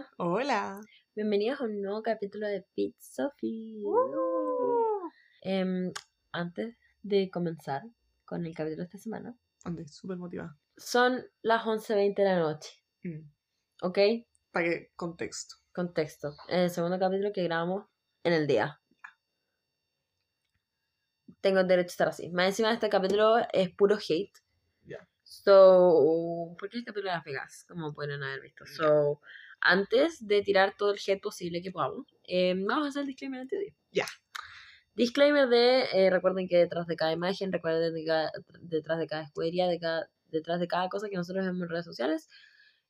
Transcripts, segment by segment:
Hola, Hola. bienvenidos a un nuevo capítulo de Pete Sophie. Em, antes de comenzar con el capítulo de esta semana, Ande, súper motivada. son las 11.20 de la noche, Mm. ¿ok? Para que contexto. Contexto. El segundo capítulo que grabamos en el día. Tengo derecho a estar así. Más encima este capítulo es puro hate. Ya. So, porque es el capítulo de Las Vegas, como pueden haber visto. So, antes de tirar todo el hate posible que podamos, eh, vamos a hacer el disclaimer antes de ir. Ya. Disclaimer de, eh, recuerden que detrás de cada imagen, recuerden de cada- detrás de cada escudería, de cada, detrás de cada cosa que nosotros vemos en redes sociales,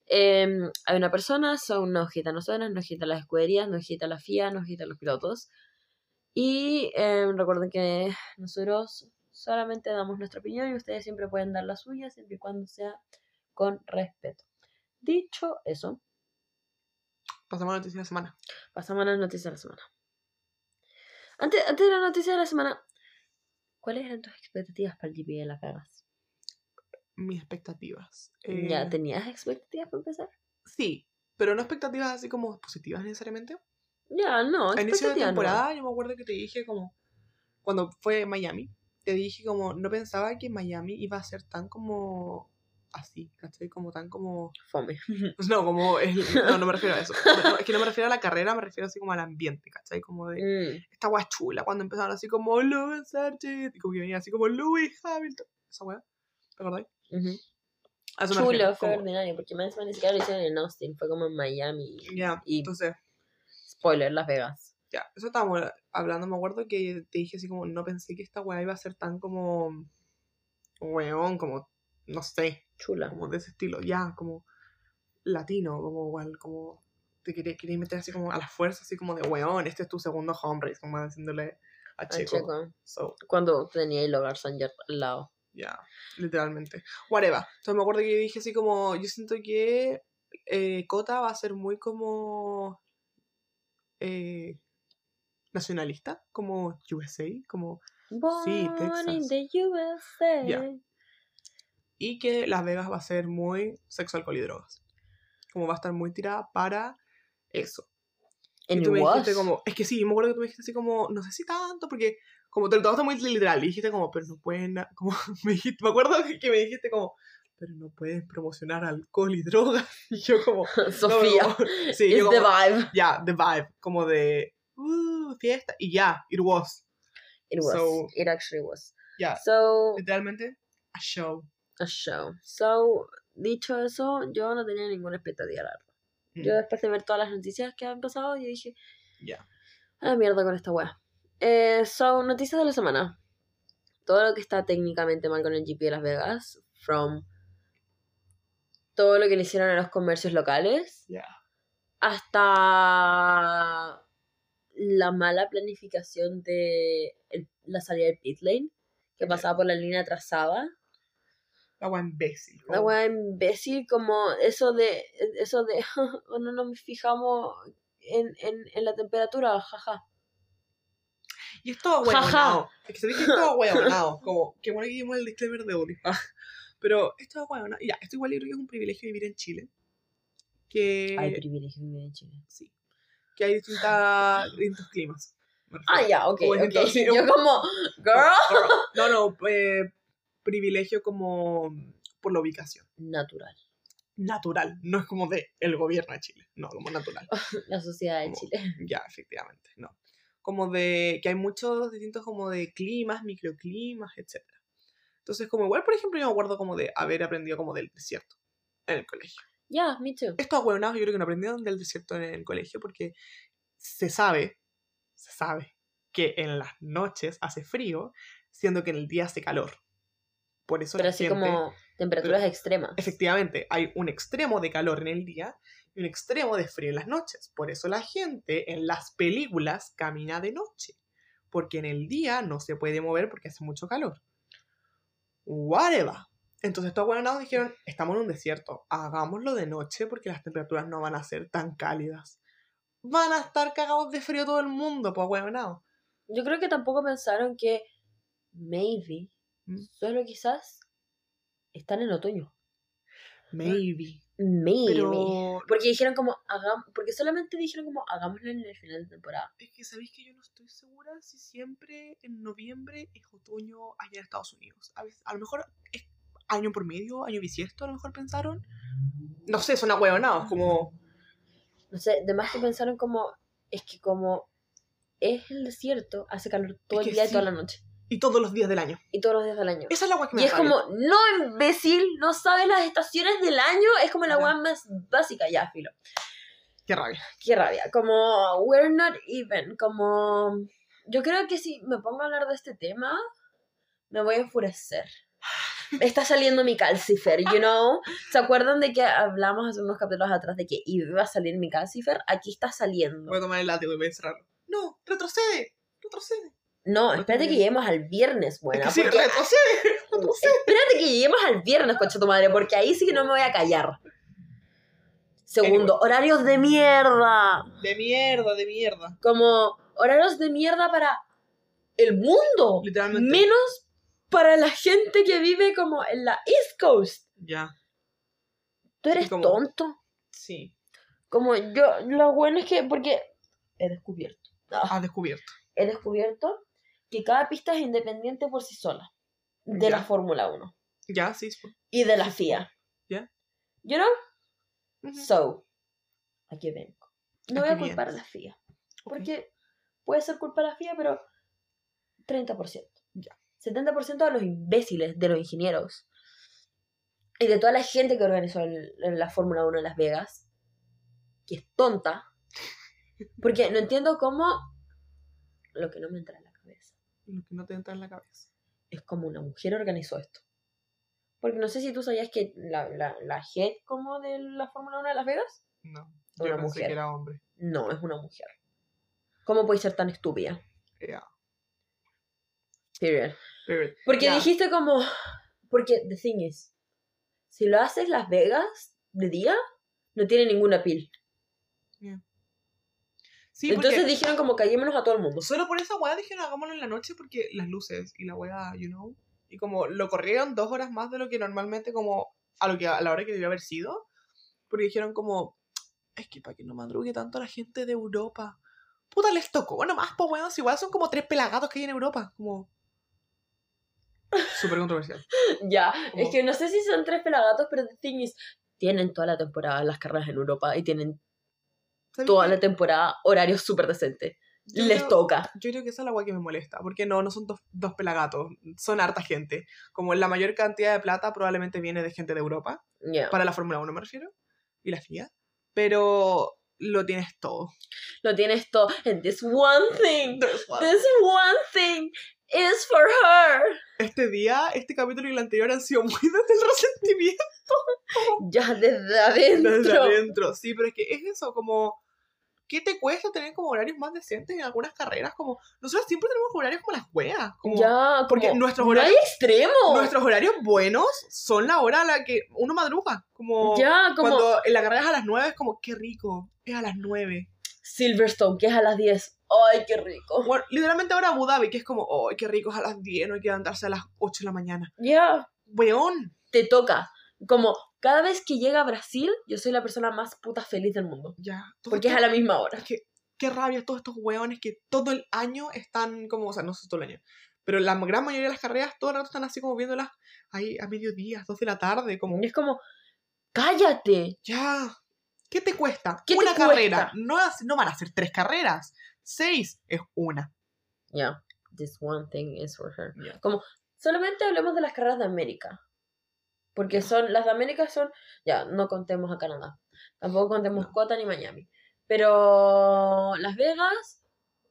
eh, hay una persona, son no gita nosotras, no gita las escuderías, no gita la FIA, no gita los pilotos. Y eh, recuerden que nosotros solamente damos nuestra opinión y ustedes siempre pueden dar la suya, siempre y cuando sea con respeto. Dicho eso, Pasamos a la noticia de la semana. pasamos a las noticias de la semana. Antes, antes de la noticia de la semana, ¿cuáles eran tus expectativas para el GP de Las Vegas? Mis expectativas. ¿Ya Eh, tenías expectativas para empezar? Sí, pero no expectativas así como positivas necesariamente. Ya, no, A inicio de no. temporada yo me acuerdo que te dije como, cuando fue Miami, te dije como, no pensaba que Miami iba a ser tan como así, ¿cachai? Como tan como... Fome. No, como... el- no, no me refiero a eso. No, es que no me refiero a la carrera, me refiero así como al ambiente, ¿cachai? Como de... Mm, esta weá chula cuando empezaron así como Lewis Sargent y como que venía así como Louis Hamilton. Esa weá, ¿te acordás? ujú. A eso me Chulo, refiero, fue como- ordinario, porque más ni siquiera lo hicieron en Austin, fue como en Miami. Ya, Y- entonces, Spoiler, Las Vegas. ya, eso estábamos hablando, me acuerdo que te dije así como, no pensé que esta weá iba a ser tan como, weón, como, no sé, Chula. como de ese estilo, ya, como latino, como igual, como, te quería, quería meter así como a la fuerza, así como de, weón, este es tu segundo home race, como diciéndole a Checo. Checo. So, Cuando tenía el hogar Sanger al lado. Ya, literalmente. Whatever. Entonces me acuerdo que yo dije así como, yo siento que eh, Cota va a ser muy como eh, nacionalista, como USA, como Sí, in Texas. the USA. Ya. Y que Las Vegas va a ser muy sexo, alcohol y drogas. Como va a estar muy tirada para eso. Y tú me was. dijiste como, es que sí, me acuerdo que tú me dijiste así como, no sé si tanto, porque como te lo tomaste muy literal, y dijiste como, pero no pueden, como, me dijiste, me acuerdo que me dijiste como, pero no pueden promocionar alcohol y drogas, y yo como, no, Sofía. como- sí, It's yo the como, vibe. ya, the vibe, como de, uh, fiesta, y ya, it was, It was. So- it actually was. ya, So, literalmente, a show. A show. So, dicho eso, yo no tenía ninguna expectativa, la verdad. Yo Mm, después de ver todas las noticias que han pasado, yo dije, Ya, a la mierda con esta wea. Eh, so, noticias de la semana. Todo lo que está técnicamente mal con el GP de Las Vegas, from todo lo que le hicieron a los comercios locales, ya, hasta la mala planificación de el- la salida del pit lane, que pasaba por la línea trazada. La wea imbécil. La wea imbécil, como eso de, eso de, "Oh, no nos fijamos en, en, en la temperatura, jaja. Y es todo Jaja. huevonao. Es que se dice todo huevonao. Como, que bueno que dimos el disclaimer de odio. Pero es todo huevonao. Ya, esto igual yo creo que es un privilegio vivir en Chile. Que, Hay privilegio vivir en Chile. sí, que hay distintas, distintos climas. Ah, ya, O ok. distintos- sí, Yo como, girl. No, no, eh, privilegio como por la ubicación. Natural. Natural, no es como de el gobierno de Chile, no, como natural. La sociedad de Como- Chile. Ya, efectivamente, no. Como de que hay muchos distintos como de climas, microclimas, etc. Entonces, como igual, por ejemplo, yo me acuerdo como de haber aprendido como del desierto en el colegio. Ya, me too. Estos ahueonados yo creo que no aprendieron del desierto en el colegio porque se sabe, se sabe que en las noches hace frío, siendo que en el día hace calor. Por eso Pero la así gente- como temperaturas extremas. Efectivamente, hay un extremo de calor en el día y un extremo de frío en las noches. Por eso la gente en las películas camina de noche. Porque en el día no se puede mover porque hace mucho calor. Whatever. Entonces estos buenos dijeron, estamos en un desierto, hagámoslo de noche porque las temperaturas no van a ser tan cálidas. Van a estar cagados de frío todo el mundo, pues huevonao. Yo creo que tampoco pensaron que maybe, Mm. solo quizás, están en otoño. Maybe. Maybe. Pero Porque dijeron como, hagam porque solamente dijeron como, hagámoslo en el final de temporada. es que sabéis que yo no estoy segura si siempre en noviembre es otoño allá en Estados Unidos. A, veces- a lo mejor es año por medio, año bisiesto, a lo mejor pensaron. No sé, son ahueonados, como... No sé, además que pensaron como, es que como es el desierto, hace calor todo Es el que día y toda sí. la noche. Y todos los días del año. Y todos los días del año. Esa es la agua que me Y es como, no, imbécil, no sabes las estaciones del año. Es como la weá más básica, ya, filo. Qué rabia. Qué rabia. Como, we're not even. Como, yo creo que si me pongo a hablar de este tema, me voy a enfurecer. Está saliendo mi calcifer, you know. ¿Se acuerdan de que hablamos hace unos capítulos atrás de que iba a salir mi calcifer? Aquí está saliendo. Voy a tomar el látigo y voy a encerrarlo. No, retrocede, retrocede. No, espérate que lleguemos al viernes, buena. es que sí, porque- retrocede, retrocede. Espérate que lleguemos al viernes, concha tu madre, porque ahí sí que no me voy a callar. Segundo, horarios de mierda. De mierda, de mierda. Como horarios de mierda para el mundo. Literalmente. Menos para la gente que vive como en la East Coast. Ya, Tú eres como- tonto. sí. Como yo, lo bueno es que, porque he descubierto. ah, Has descubierto. he descubierto que cada pista es independiente por sí sola. De la Fórmula 1. Ya, sí. sí. Y de la FIA. Ya. You know? So, aquí vengo. No voy Aquí a culpar a la FIA. Porque puede ser culpa de la FIA, pero 30%. Ya. 70% de los imbéciles, de los ingenieros. Y de toda la gente que organizó el- la Fórmula 1 en Las Vegas. Que es tonta. Porque no entiendo cómo... Lo que no me entra en la. Lo que no te entra en la cabeza. Es como una mujer organizó esto. Porque no sé si tú sabías que la, la, la head como de la Fórmula 1 de Las Vegas No. Una Yo pensé mujer. que era hombre. No, es una mujer. ¿Cómo puede ser tan estúpida? Ya. Period. Porque dijiste como. Porque, the thing is, si lo haces Las Vegas de día, no tiene ninguna pil. Sí, Entonces dijeron como callémonos a todo el mundo. solo por esa weá dijeron hagámoslo en la noche porque las luces y la weá, you know. Y como lo corrieron dos horas más de lo que normalmente como a lo que a la hora que debió haber sido. Porque dijeron como, es que para que no madrugue tanto la gente de Europa. Puta, les tocó nomás, pues weón, si igual son como tres pelagatos que hay en Europa. Como... Súper controversial. Ya, Como- es que no sé si son tres pelagatos, pero the thing is, tienen toda la temporada las carreras en Europa y tienen ¿Sabes toda qué? la temporada horarios súper decentes. Yo Les creo- toca. Yo creo que esa es la weá que me molesta, porque no, no son dos, dos pelagatos, son harta gente. Como la mayor cantidad de plata probablemente viene de gente de Europa, para la Fórmula 1 me refiero, y la FIA, pero lo tienes todo. Lo tienes todo. And this one thing, this one thing is for her. Este día, este capítulo y el anterior han sido muy desde el resentimiento, Ya desde adentro. desde adentro. Sí, pero es que es eso, como... ¿Qué te cuesta tener como horarios más decentes en algunas carreras? Como nosotros siempre tenemos horarios como las weas. Como Ya, porque como, nuestros no horarios- hay extremo. Nuestros horarios buenos son la hora a la que uno madruga. Como Ya, como cuando en la carrera es a las 9 es como, qué rico, es a las 9. Silverstone, que es a las 10. Ay, qué rico. Bueno, literalmente ahora Abu Dhabi, que es como, oh, qué rico es a las 10, no hay que levantarse a las 8 de la mañana. Ya, Weón. te toca. Como cada vez que llega a Brasil, yo soy la persona más puta feliz del mundo. Ya. todo Porque es esto- a la misma hora. es que, qué rabia todos estos weones que todo el año están como, o sea, no sé todo el año, pero la gran mayoría de las carreras todo el rato están así como viéndolas ahí a mediodía, 2 de la tarde, como, Y es como, cállate. ya. ¿Qué te cuesta? ¿Qué te una carrera. cuesta? No, es- no van a ser tres carreras. Seis es una. Ya, this one thing is for her. Ya. Solamente hablemos de las carreras de América. Porque son, las de América son, ya, no contemos a Canadá. Tampoco contemos No. Cota ni Miami. Pero Las Vegas,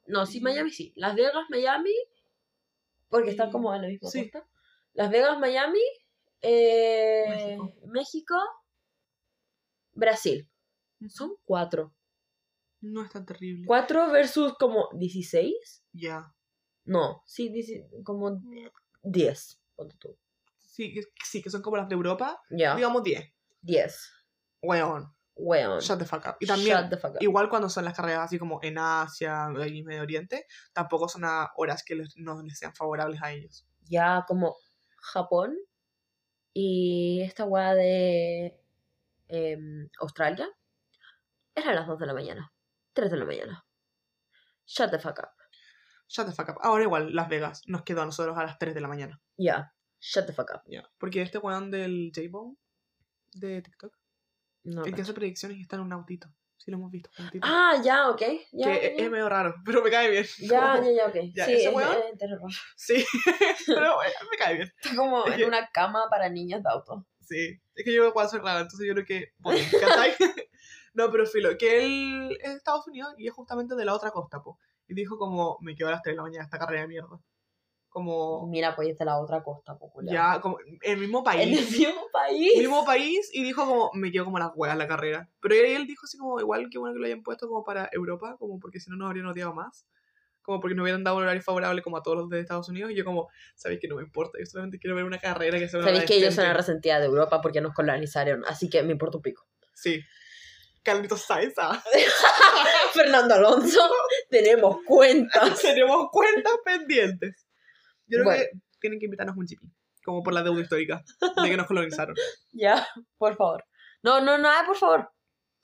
no, sí, Mm. Miami sí. Las Vegas, Miami, porque están como en la misma sí. costa. Las Vegas, Miami, eh, México. México, Brasil. Son cuatro. No es tan terrible. Cuatro versus como 16. Ya. No, sí, como 10. ponte tú. Sí, que- sí, que son como las de Europa. Ya, Digamos 10. 10. Weón. Weón. Shut the fuck up. Y también, Shut the fuck up. igual cuando son las carreras así como en Asia y Medio Oriente, tampoco son a horas que les- no les sean favorables a ellos. Ya como Japón y esta weá de em, Australia, eran las 2 de la mañana. 3 de la mañana. Shut the fuck up. Shut the fuck up. Ahora igual, Las Vegas nos quedó a nosotros a las 3 de la mañana. Ya. Shut the fuck up. Ya. Porque este weón del J-Bone de TikTok, No, el que hace predicciones y está en un autito. Sí, lo hemos visto. un autito. Ah, ya, ok. Ya, que es medio raro, pero me cae bien. ya, ya, ya, ok. Ya, sí, ese es, weón- es. Sí, pero eh, me cae bien. Está como Es en que- una cama para niños de auto. Sí, es que yo no puedo hacer raro, entonces yo creo que. Bueno. No, pero filo, que él es de Estados Unidos y es justamente de la otra costa, po. Y dijo como, me quedo a las 3 de la mañana esta carrera de mierda. Como, Mira, pues es de la otra costa popular. ya, como, el mismo En el país. mismo país. mismo país y dijo como, me quedo como las huevas la carrera. Pero él, dijo así como, igual que bueno que lo hayan puesto como para Europa, como porque si no nos habrían odiado más. Como porque nos hubieran dado un horario favorable como a todos los de Estados Unidos. Y yo como, sabéis que no me importa, yo solamente quiero ver una carrera que una Sabéis que ellos son decente". la resentida de Europa porque nos colonizaron, así que me importa un pico. Sí. Carlitos Sainz, ah. Fernando Alonso, tenemos cuentas. Tenemos cuentas pendientes. Yo creo Bueno. que tienen que invitarnos a un GP. Como por la deuda histórica de que nos colonizaron. Ya, por favor. No, no, no, por favor.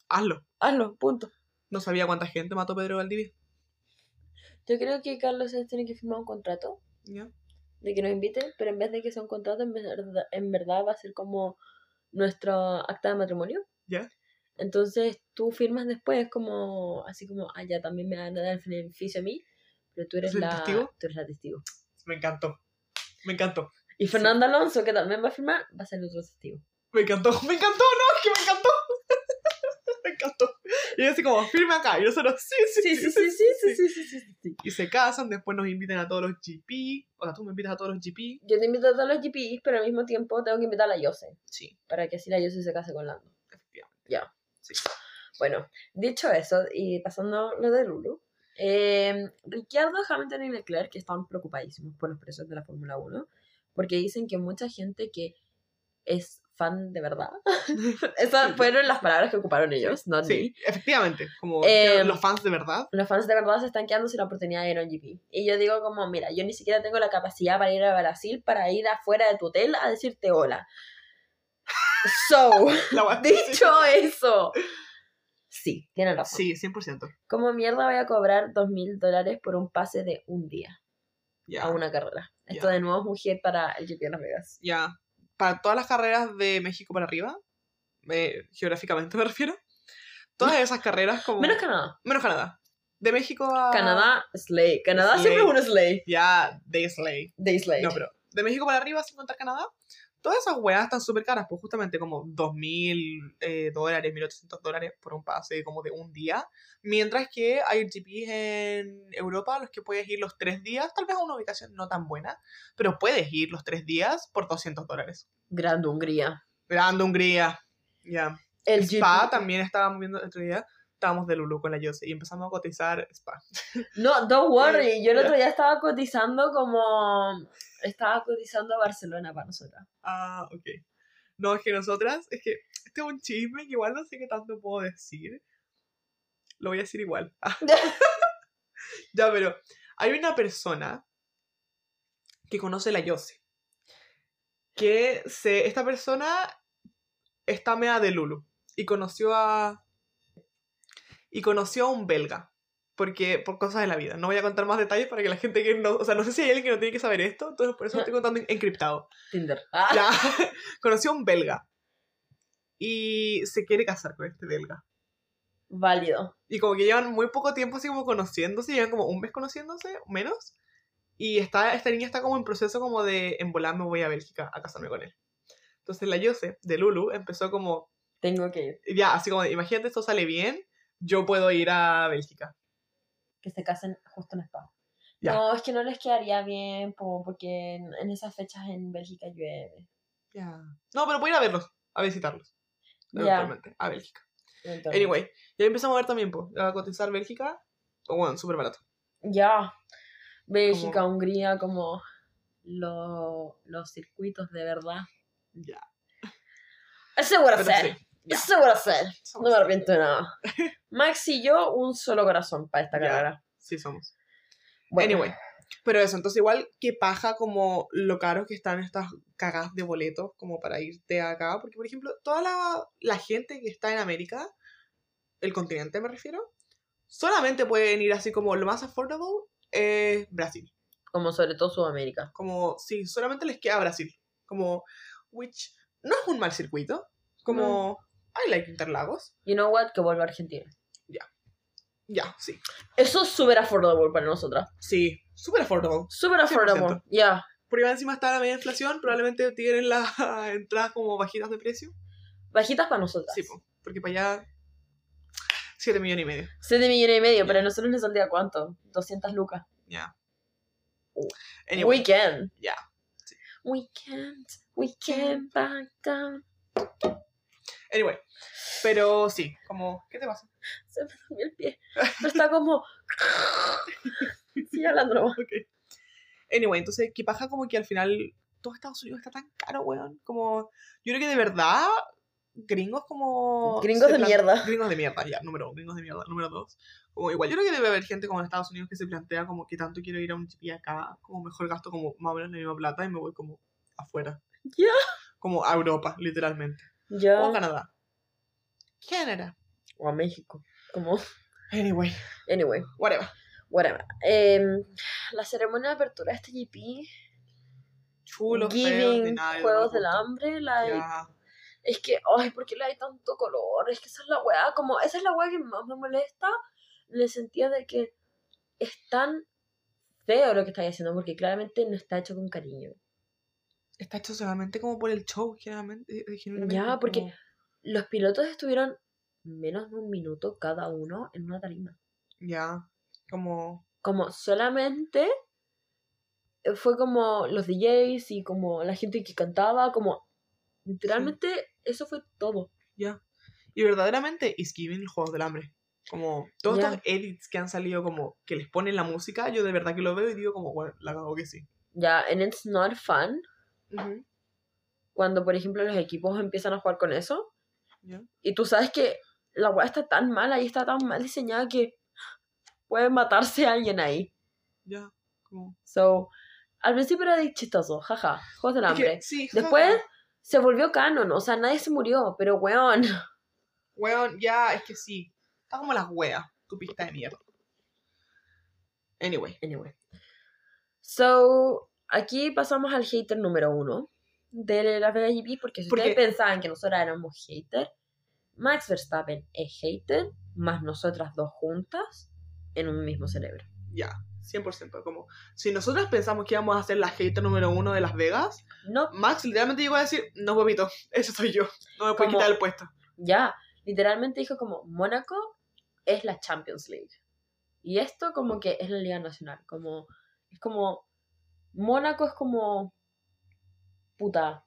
Hazlo. Hazlo, punto. No sabía cuánta gente mató Pedro Valdivia. Yo creo que Carlos Sainz tiene que firmar un contrato ¿Ya? de que nos invite, pero en vez de que sea un contrato, en verdad, en verdad va a ser como nuestro acta de matrimonio. ¿Ya? Entonces tú firmas después como, así como, ah, ya también me van a dar el beneficio a mí, pero tú eres ¿Es el la testigo? Tú eres la testigo. Me encantó. Me encantó. Y Fernando Alonso, que también va a firmar, va a ser el otro testigo. Me encantó, me encantó, no, es que me encantó. me encantó. Y así como, firme acá. Y nosotros, sí, sí, Sí, sí, sí, sí, sí, sí, sí, sí, sí, sí. Y se casan, después nos invitan a todos los GP. O sea, tú me invitas a todos los GP. Yo te invito a todos los GPs, pero al mismo tiempo tengo que invitar a la Yose, Sí, para que así la Yose se case con Lando. efectivamente. Ya. Sí. Bueno, dicho eso, y pasando lo de Lulu, eh, Ricciardo, Hamilton y Leclerc que están preocupadísimos por los precios de la Fórmula 1, porque dicen que mucha gente que es fan de verdad, esas fueron las palabras que ocuparon ellos, no Sí, efectivamente. Como Eh, los fans de verdad. Los fans de verdad se están quedando sin la oportunidad de ir a un GP. Y yo digo como, mira, yo ni siquiera tengo la capacidad para ir a Brasil, para ir afuera de tu hotel a decirte hola. So, dicho eso, sí, tienen razón. Sí, 100%. ¿Cómo mierda voy a cobrar dos mil dólares por un pase de un día Ya. a una carrera? Esto de nuevo es un hit para el GP de Las Vegas. Ya. Para todas las carreras de México para arriba, eh, geográficamente me refiero, todas esas carreras como... Menos Canadá. Menos Canadá. De México a... Canadá, Slay. Canadá Slay. siempre es un Slay. Ya, de Slay. De Slay. No, pero de México para arriba, sin contar Canadá, todas esas weas están súper caras, pues justamente como 2.000 eh, dólares, 1.800 dólares por un pase como de un día. Mientras que hay GPs en Europa a los que puedes ir los tres días, tal vez a una ubicación no tan buena, pero puedes ir los tres días por 200 dólares. Grande Hungría. Grande Hungría. Ya. El Spa GP. también estábamos viendo el otro día. Estábamos de Lulu con la Yose y empezamos a cotizar Spa. No, don't worry. Yo el otro día estaba cotizando como. Estaba cotizando a Barcelona para nosotras. Ah, ok. No, es que nosotras, es que este es un chisme que igual no sé qué tanto puedo decir. Lo voy a decir igual. ya, pero hay una persona que conoce la Yose. Que se, esta persona está mea de Lulu. Y conoció a. Y conoció a un belga. Porque, por cosas de la vida. No voy a contar más detalles para que la gente que no. O sea, no sé si hay alguien que no tiene que saber esto. Entonces, por eso lo estoy contando en- encriptado. Tinder. Ah, Ya, conoció a un belga. Y se quiere casar con este belga. Válido. Y como que llevan muy poco tiempo así como conociéndose, llevan como un mes conociéndose, menos. Y está, esta niña está como en proceso como de, en volar me voy a Bélgica a casarme con él. Entonces la Yose, de Lulu, empezó como, Tengo que ir. ya, así como, imagínate esto sale bien, yo puedo ir a Bélgica. Que se casen justo en Spa. No, es que no les quedaría bien po, porque en, en esas fechas en Bélgica llueve. Ya. No, pero puedo ir a verlos, a visitarlos. Eventualmente, a Bélgica. Anyway, ya empezamos a ver también, pues, a cotizar Bélgica. O bueno, súper barato. Ya. Bélgica, Como- Hungría, como lo- los circuitos de verdad. Ya. Es seguro ser. sí, Es seguro ser. Somos- No me arrepiento de nada. Max y yo, un solo corazón para esta Ya. carrera. Sí, somos. Bueno, Anyway, Pero eso, entonces igual que paja como lo caros que están estas cagadas de boletos como para irte acá. Porque, por ejemplo, toda la, la gente que está en América, el continente me refiero, solamente pueden ir así como lo más affordable es Brasil. Como sobre todo Sudamérica. Como, sí, solamente les queda Brasil. Como, which no es un mal circuito. Como, I like Interlagos. You know what? Que vuelva a Argentina. Ya, sí. Eso es súper affordable para nosotras. Sí, súper affordable. Súper affordable. Ya. Porque encima está la media inflación, probablemente tienen las entradas como bajitas de precio. Bajitas para nosotras. Sí, po, porque para allá 7 millones y medio. 7 millones y medio, pero a nosotros nos saldría cuánto? 200 lucas. Ya. Uh, Anyway, We can. ya. We can't. We can't back down. Anyway, pero sí, como, ¿qué te pasa? Se me durmió el pie. Pero está como. Sigue hablando nomás. Ok. Anyway, entonces, ¿qué pasa? Como que al final todo Estados Unidos está tan caro, weón. Como, yo creo que de verdad, gringos como... Gringos de mierda. Gringos de mierda, ya, número uno, gringos de mierda. Número dos, como igual yo creo que debe haber gente como en Estados Unidos que se plantea como que tanto quiero ir a un GP acá, como mejor gasto como más o menos la misma plata y me voy como afuera. Ya. Como a Europa, literalmente. O a. Canadá. Canadá. O a México. Como. Anyway, Anyway. whatever. Whatever. Em, la ceremonia de apertura de este GP. Chulo, Giving Juegos del. Hambre. like, Ya. Es que, ay, ¿por qué le hay tanto color? Es que esa es la weá, como, esa es la weá que más me molesta, en el sentido de que es tan feo lo que estáis haciendo, porque claramente no está hecho con cariño. Está hecho solamente como por el show, generalmente. eh, genuinamente, Ya, porque- como- Los pilotos estuvieron menos de un minuto cada uno en una tarima. Ya, como... Como solamente eh, fue como los DJs y como la gente que cantaba, como literalmente eso fue todo. Ya. Y verdaderamente, is giving el Juegos del Hambre. Como todos Ya. estos edits que han salido como que les ponen la música, yo de verdad que lo veo y digo como, bueno, la cago que sí. Ya, and it's not fun cuando, por ejemplo, los equipos empiezan a jugar con eso. Ya. Y tú sabes que la weá está tan mala y está tan mal diseñada que puede matarse a alguien ahí. Ya, como... So, al principio era de chistoso, jaja, juegos del Es que, hambre. sí, Después jaja. se volvió canon, o sea, nadie se murió, pero weón. Weón, ya, es que sí. Está como las weas, tu pista de mierda. Anyway. Anyway. So, aquí pasamos al hater número uno de la Vega GP, porque si Porque- ustedes pensaban que nosotros éramos hater, Max Verstappen es hater, más nosotras dos juntas en un mismo cerebro. Ya, 100%. Como, si nosotros pensamos que íbamos a ser la hater número uno de Las Vegas, No, Max literalmente llegó a decir, no, papito, ese soy yo. No me puedes Como- quitar el puesto. ya, literalmente dijo como, Mónaco es la Champions League. Y esto como que es la Liga Nacional, como, es como, Mónaco es como, puta,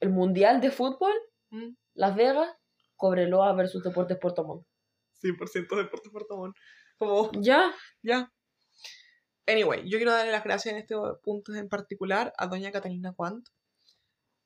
el Mundial de Fútbol, Mm. Las Vegas, Cobreloa versus Deportes Puerto Montt. 100% de Puerto Puerto Montt. Como, Ya, ya. Anyway, yo quiero darle las gracias en este punto en particular a doña Catalina Quant.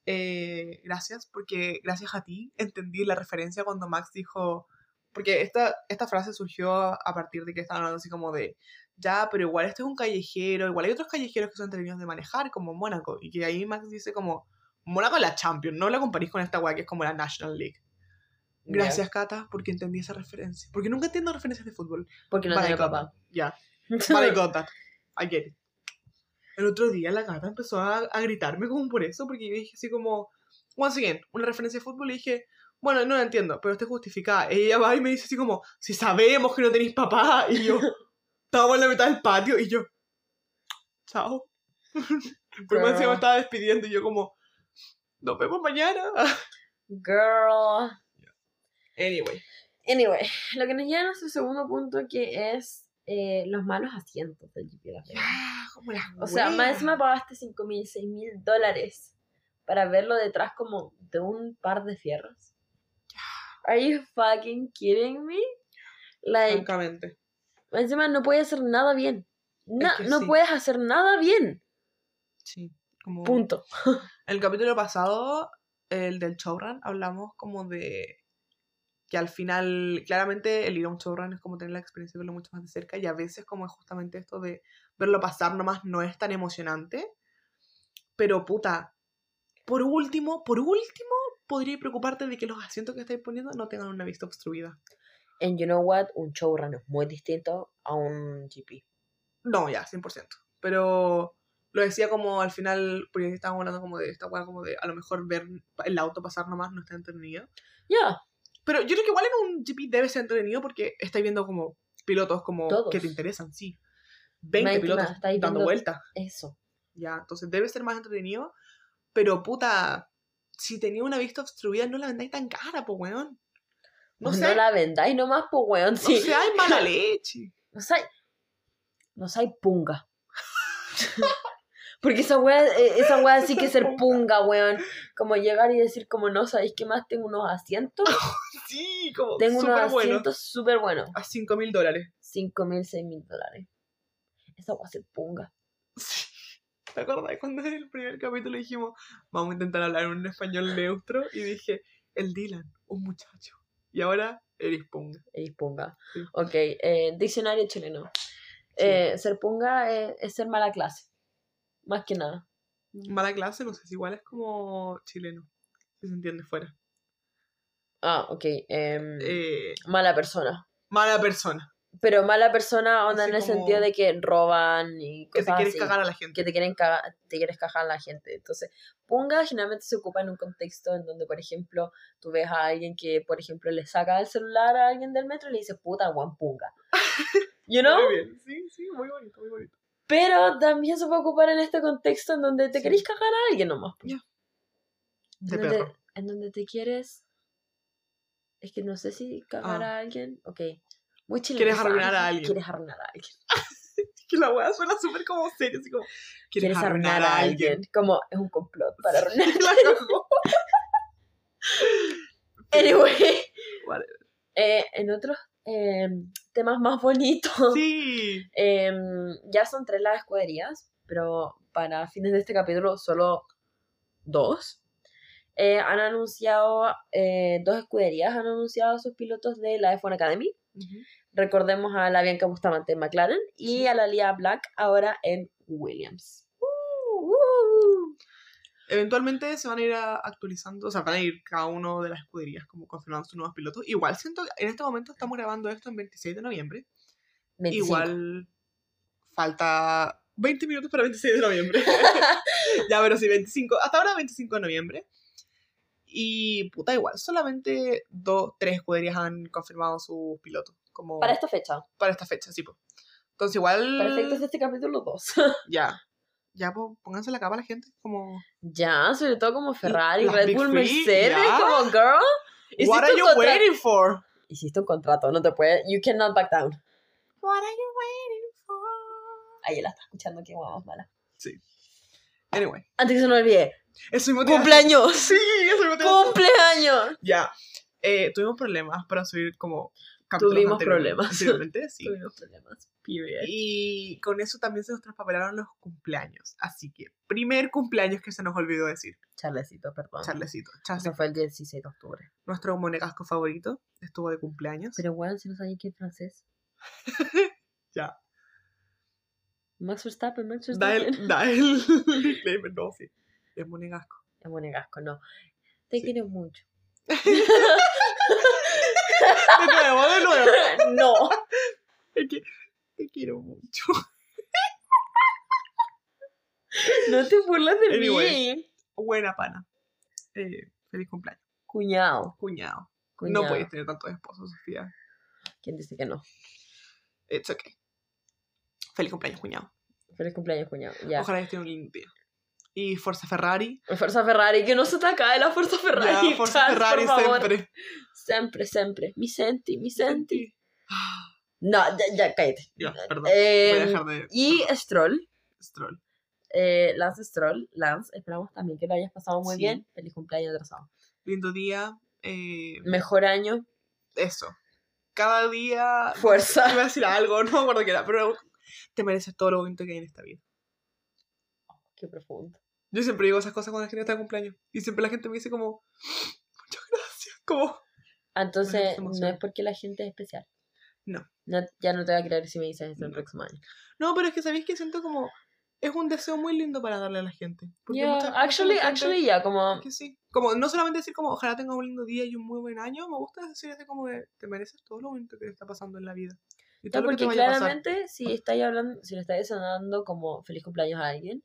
Eh, gracias, porque gracias a ti entendí la referencia cuando Max dijo. Porque esta, esta frase surgió a partir de que estaban hablando así como de. Ya, pero igual este es un callejero, igual hay otros callejeros que son entretenidos de manejar, como Mónaco. Y que ahí Max dice como. Mónaco es la Champions, no la comparís con esta weá que es como la National League. Gracias, Cata, porque entendí esa referencia. Porque nunca entiendo referencias de fútbol. Porque no got papá. Ya. I get it. El otro día la gata empezó a, a gritarme como por eso, porque yo dije así como, once again, una referencia de fútbol y dije, bueno, no la entiendo, pero está justificada. Ella va y me dice así como, si sabemos que no tenéis papá, y yo, estábamos en la mitad del patio, y yo, chao. Pero me estaba despidiendo y yo como, nos vemos mañana. Girl. Anyway, Anyway, lo que nos lleva a nuestro segundo punto que es eh, los malos asientos del GP de ah, como las O sea, más encima pagaste 5 mil, 6 mil dólares para verlo detrás como de un par de fierros. Are you fucking kidding me? Like, Francamente. Encima no puedes hacer nada bien. Que no sí. puedes hacer nada bien. Sí. Como... Punto. El capítulo pasado, el del showrun, hablamos como de que al final, claramente, el ir a un showrun es como tener la experiencia de verlo mucho más de cerca y a veces como es justamente esto de verlo pasar nomás no es tan emocionante. Pero puta, por último, por último, podría preocuparte de que los asientos que estáis poniendo no tengan una vista obstruida. And you know what? Un showrun es muy distinto a un GP. No, ya, 100%. Pero lo decía como al final, porque estábamos hablando como de esta weá, como de a lo mejor ver el auto pasar nomás no está entretenido. Ya, Pero yo creo que igual en un GP debe ser entretenido porque estáis viendo como pilotos como Todos. que te interesan, sí. 20 Más pilotos dando vueltas. eso. Ya, entonces debe ser más entretenido. Pero puta, si tenía una vista obstruida, no la vendáis tan cara, pues weón. No No, la vendáis nomás, pues weón. no Sí. sé, hay mala leche. No sé. No sé, punga. Porque esa wea, eh, esa wea sí que es ser punga, weón. Como llegar y decir, como no sabéis qué más, tengo unos asientos. Sí, como Tengo unos bueno. asientos súper buenos. A 5 mil dólares. 5 mil, 6 mil dólares. Esa wea es ser punga. Sí. ¿Te acuerdas cuando en el primer capítulo dijimos, vamos a intentar hablar en un español neutro? Y dije, el Dylan, un muchacho. Y ahora eres punga. Es punga. Sí. Ok, eh, diccionario chileno. Eh, ser punga es ser mala clase. Más que nada. Mala clase, no sé si igual es como chileno. Si se entiende fuera. Ah, ok. em, Eh, mala persona. mala persona. Pero mala persona onda Así en el como- sentido de que roban y Que cosas te quieres así. cagar a la gente. que te quieren cagar, te quieres cagar a la gente. Entonces, punga generalmente se ocupa en un contexto en donde, por ejemplo, tú ves a alguien que, por ejemplo, le saca el celular a alguien del metro y le dice, puta, guan punga. You know? Muy bien, sí, sí, muy bonito, muy bonito. Pero también se puede ocupar en este contexto en donde te Sí. querés cagar a alguien nomás. Ya. En De donde, perro. en donde te quieres... Es que no sé si cagar Ah. a alguien. Ok. Muy chileno. Quieres arruinar a alguien. Quieres arruinar a alguien. Que la weá suena súper como serio, así como, Quieres, arruinar a alguien. Como es un complot para arruinar. La cagó. Anyway. Eh, en otros eh, temas más bonitos. Sí. eh, ya son tres las escuderías, pero para fines de este capítulo solo dos. Eh, han anunciado, eh, dos escuderías han anunciado a sus pilotos de la F1 Academy. Recordemos a la Bianca Bustamante en McLaren y a la Lia Black ahora en Williams. Uh, Eventualmente se van a ir actualizando, o sea, van a ir cada uno de las escuderías como confirmando sus nuevos pilotos. Igual siento que en este momento estamos grabando esto en 26 de noviembre. 25. Igual falta 20 minutos para 26 de noviembre. ya, pero sí, 25. Hasta ahora 25 de noviembre. Y puta, igual, solamente dos, tres escuderías han confirmado sus pilotos. Como Para esta fecha. para esta fecha, sí, pues. Entonces igual. Para efectos de este capítulo 2. Ya. Ya, pues, pónganse la capa a la gente. Como. Ya, sobre todo como Ferrari, las Red Big Bull, Mercedes, ya. como girl. What are you waiting for? hiciste un contrato, no te puedes. You cannot back down. What are you waiting for? Ahí la está escuchando, qué guapa más mala. Anyway. Antes que se me olvide. Eso mismo ¡Cumpleaños! Sí, eso mismo. ¡Cumpleaños! Ya. Eh, tuvimos problemas para subir como. Tuvimos problemas. Sí. Tuvimos problemas. Period. Y con eso también se nos traspapelaron los cumpleaños. Así que, primer cumpleaños que se nos olvidó decir. Charlecito, perdón. Charlecito. Eso Charles, fue el 16 de octubre. nuestro monegasco favorito, estuvo de cumpleaños. Pero bueno, si no sabía que es francés. Ya. Max Verstappen, Max Verstappen. da el disclaimer, no, sí. Es monegasco. Es monegasco, no. Te Sí. quiero mucho. De nuevo, de nuevo. no. Es que te quiero mucho. No te burlas de Anyway. mí. Buena pana. Eh, feliz cumpleaños. Cuñado. Cuñado. Cuñado. No puedes tener tantos esposos, Sofía. ¿Quién dice que no? It's okay. Feliz cumpleaños, cuñado. Feliz cumpleaños, cuñado. Ya. Ojalá que esté un lindo día. Y Forza Ferrari. Fuerza Ferrari, que no se te acabe la Fuerza Ferrari. Ya, Forza Ferrari por favor. siempre. Siempre, siempre. Mi senti, mi senti. Ah, No, ya, ya, cállate. Ya, perdón. Eh, Voy a dejar de. y. Stroll, Stroll. eh, Lance Stroll, Lance, esperamos también que lo hayas pasado muy Sí. bien. Feliz cumpleaños atrasado. Lindo día. eh, Mejor año, eso. Cada día. fuerza. Iba a decir algo, no me acuerdo qué era, pero te mereces todo lo bonito que hay en esta vida. Qué profundo. Yo siempre digo esas cosas cuando la gente está de cumpleaños. Y siempre la gente me dice como, muchas gracias. Como, Entonces, no es porque la gente es especial. No. No- Ya no te voy a creer si me dices esto el No. próximo año. No, pero es que sabéis que siento como. Es un deseo muy lindo para darle a la gente. Porque Yeah, muchas actually, gente- actually, ya, como... Que sí. Como, no solamente decir como, ojalá tenga un lindo día y un muy buen año, me gusta decir así como de, te mereces todo lo bonito que te está pasando en la vida. Y todo lo que te porque vaya a pasar. claramente, si estáis hablando, si le estáis sonando como feliz cumpleaños a alguien,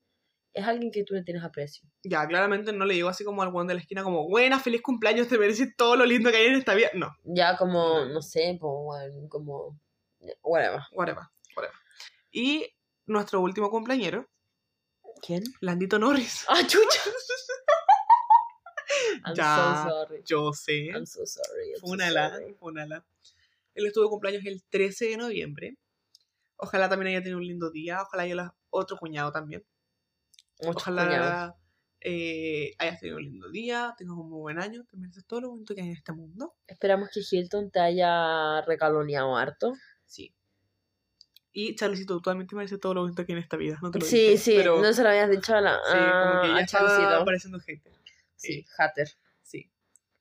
es alguien que tú le tienes aprecio. Ya, claramente no le digo así como al guan de la esquina como, buena, feliz cumpleaños, te mereces todo lo lindo que hay en esta vida. No, Ya como, no sé, como, como, whatever. whatever, whatever. Y nuestro último cumpleañero, ¿Quién? Landito Norris. ¡Ah, chucha! I'm Ya. so sorry. Yo sé. I'm so sorry. I'm so Fúnala, sorry. fúnala. Él estuvo de cumpleaños el 13 de noviembre. Ojalá también haya tenido un lindo día. Ojalá haya la- otro cuñado también. Muchos Ojalá eh, hayas tenido un lindo día, tengas un muy buen año, te mereces todo lo bonito que hay en este mundo. Esperamos que Hilton te haya recaloneado harto. Sí. Y Charlicito, tú también te mereces todo lo bonito que hay en esta vida. No te lo Sí, dije, sí, pero no se lo habías dicho a la sí, como que ya estaba apareciendo gente. Sí, hater. Sí,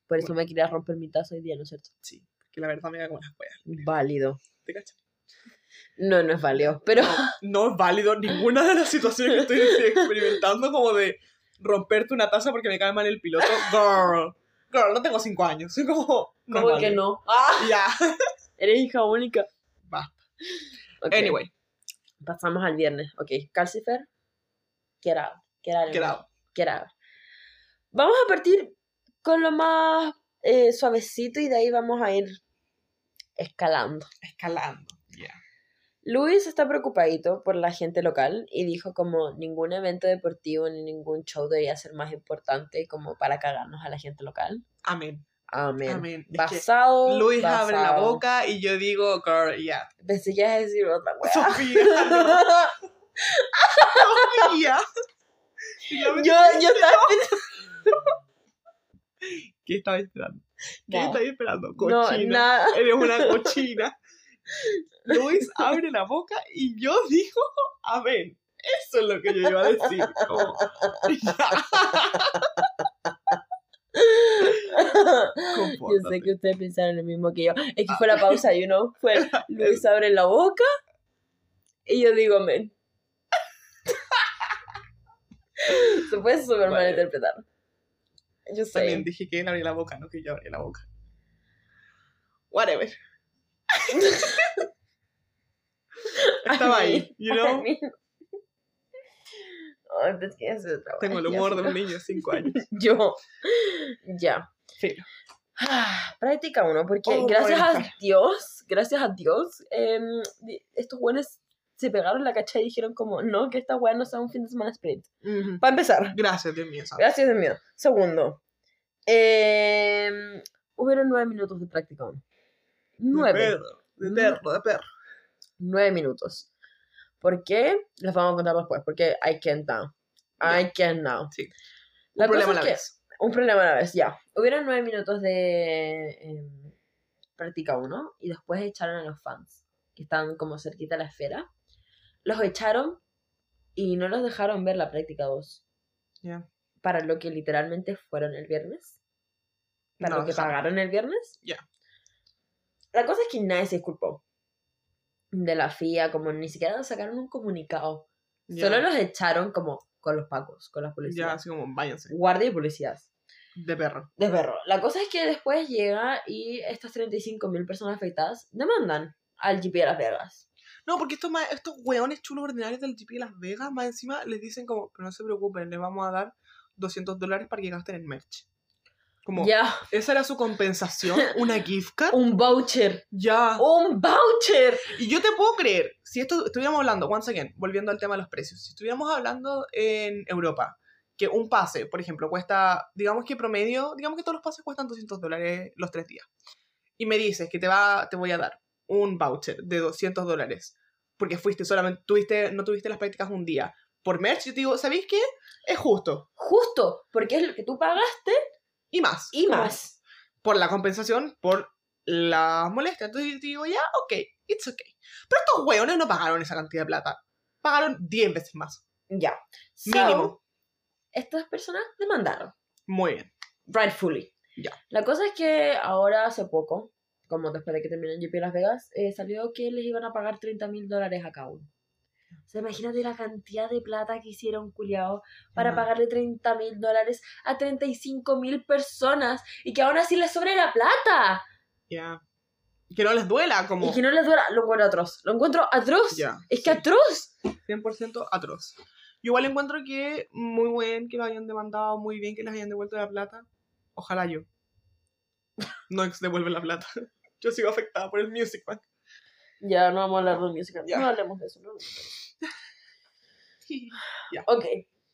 Por eso me quería romper mi taza hoy día, ¿no es cierto? sí. Que la verdad me da como las cuevas. Válido. ¿Te cachas? No, no es válido. Pero No es válido ninguna de las situaciones que estoy experimentando, como de romperte una taza porque me cae mal el piloto. Girl, girl, no tengo cinco años. Soy como. no ¿cómo es que no? ¡Ah! Ya. Eres hija única. Basta. Anyway, Pasamos al viernes. Ok, Calcifer. Get out. Get out. get out. Get out. Vamos a partir con lo más eh, suavecito y de ahí vamos a ir escalando. Escalando. Luis está preocupadito por la gente local y dijo como ningún evento deportivo ni ningún show debería ser más importante como para cagarnos a la gente local. Amén. Amén. Amén. Es que Basado. Luis abre la basado. boca y yo digo, girl, ya. Pensé que ibas a decir otra. Sofía, no, Sofía. Yo, yo estaba ¿Qué estabas esperando? ¿Qué estabas esperando? No, Cochina. nada. Eres una cochina. Luis abre la boca y yo digo, amén. Eso es lo que yo iba a decir. como, Yo sé que ustedes pensaron lo mismo que yo. Es que fue la pausa, you know. Fue Luis abre la boca y yo digo amén. Se puede súper Vale. malinterpretar. Yo sé. También dije que él abría la boca, no que yo abría la boca. Whatever. Estaba ahí, you know. Pues que es otra Tengo el ya, humor de un niño de 5 años. Yo. Ya. Ah, Práctica uno, porque Oh, gracias a. Dios, gracias a Dios, em, estos buenos se pegaron la cacha y dijeron como, no, que esta weá no sea un fin de semana sprint. Para empezar, Gracias, Dios mío. gracias de mío. Segundo, em, hubieron nueve minutos de práctica uno. De Nueve. perro, de perro, de perro. Nueve minutos. ¿Por qué? Les vamos a contar después, porque I can't now. I can't now. Sí. La Un problema cosa a es la que- vez. Un problema a la vez, ya. Hubieron nueve minutos de em, práctica 1 y después echaron a los fans, que estaban como cerquita a la esfera. Los echaron y no los dejaron ver la práctica 2. Ya. Para lo que literalmente fueron el viernes. Para No lo que pagaron el viernes. Ya. La cosa es que nadie se disculpó de la FIA, como ni siquiera sacaron un comunicado. Ya. Solo los echaron como con los pacos, con las Ya, policías. así como, váyanse. Guardia y policías. De perro. de perro. La cosa es que después llega y estas 35.000 personas afectadas demandan al GP de Las Vegas. No, porque estos, estos hueones chulos ordinarios del GP de Las Vegas, más encima, les dicen como, pero no se preocupen, les vamos a dar 200 dólares para que gasten en merch. Como, Ya, esa era su compensación, una gift card. un voucher. Ya. ¡Un voucher! Y yo te puedo creer, si esto estuviéramos hablando, once again, volviendo al tema de los precios, si estuviéramos hablando en Europa, que un pase, por ejemplo, cuesta, digamos que promedio, digamos que todos los pases cuestan 200 dólares los tres días. Y me dices que te, va, te voy a dar un voucher de 200 dólares porque fuiste solamente, tuviste, no tuviste las prácticas un día por merch, yo te digo, ¿sabéis qué? Es justo. Justo, porque es lo que tú pagaste Y más. y Como más. Por la compensación, por las molestias. Entonces yo digo, ya, ok, it's okay. Pero estos hueones no pagaron esa cantidad de plata. Pagaron 10 veces más. Ya. So, Mínimo. estas personas demandaron. Muy bien. Rightfully. Ya. La cosa es que ahora hace poco como después de que terminó el GP de Las Vegas, eh, salió que les iban a pagar 30 mil dólares a cada uno. O sea, imagínate la cantidad de plata que hicieron, culiao, para pagarle 30 mil dólares a 35 mil personas y que aún así les sobre la plata. Ya. Que no les duela, como. Y que no les duela, lo encuentro atroz. Lo encuentro atroz. Ya. Es que atroz. 100% atroz. Yo igual encuentro que muy bien que lo hayan demandado, muy bien que les hayan devuelto la plata. Ojalá yo. No ex devuelve la plata. Yo sigo afectada por el Music Bank. Ya, no vamos a hablar de música. Ya. No hablemos de eso. No hablemos de eso. Ya. Ok.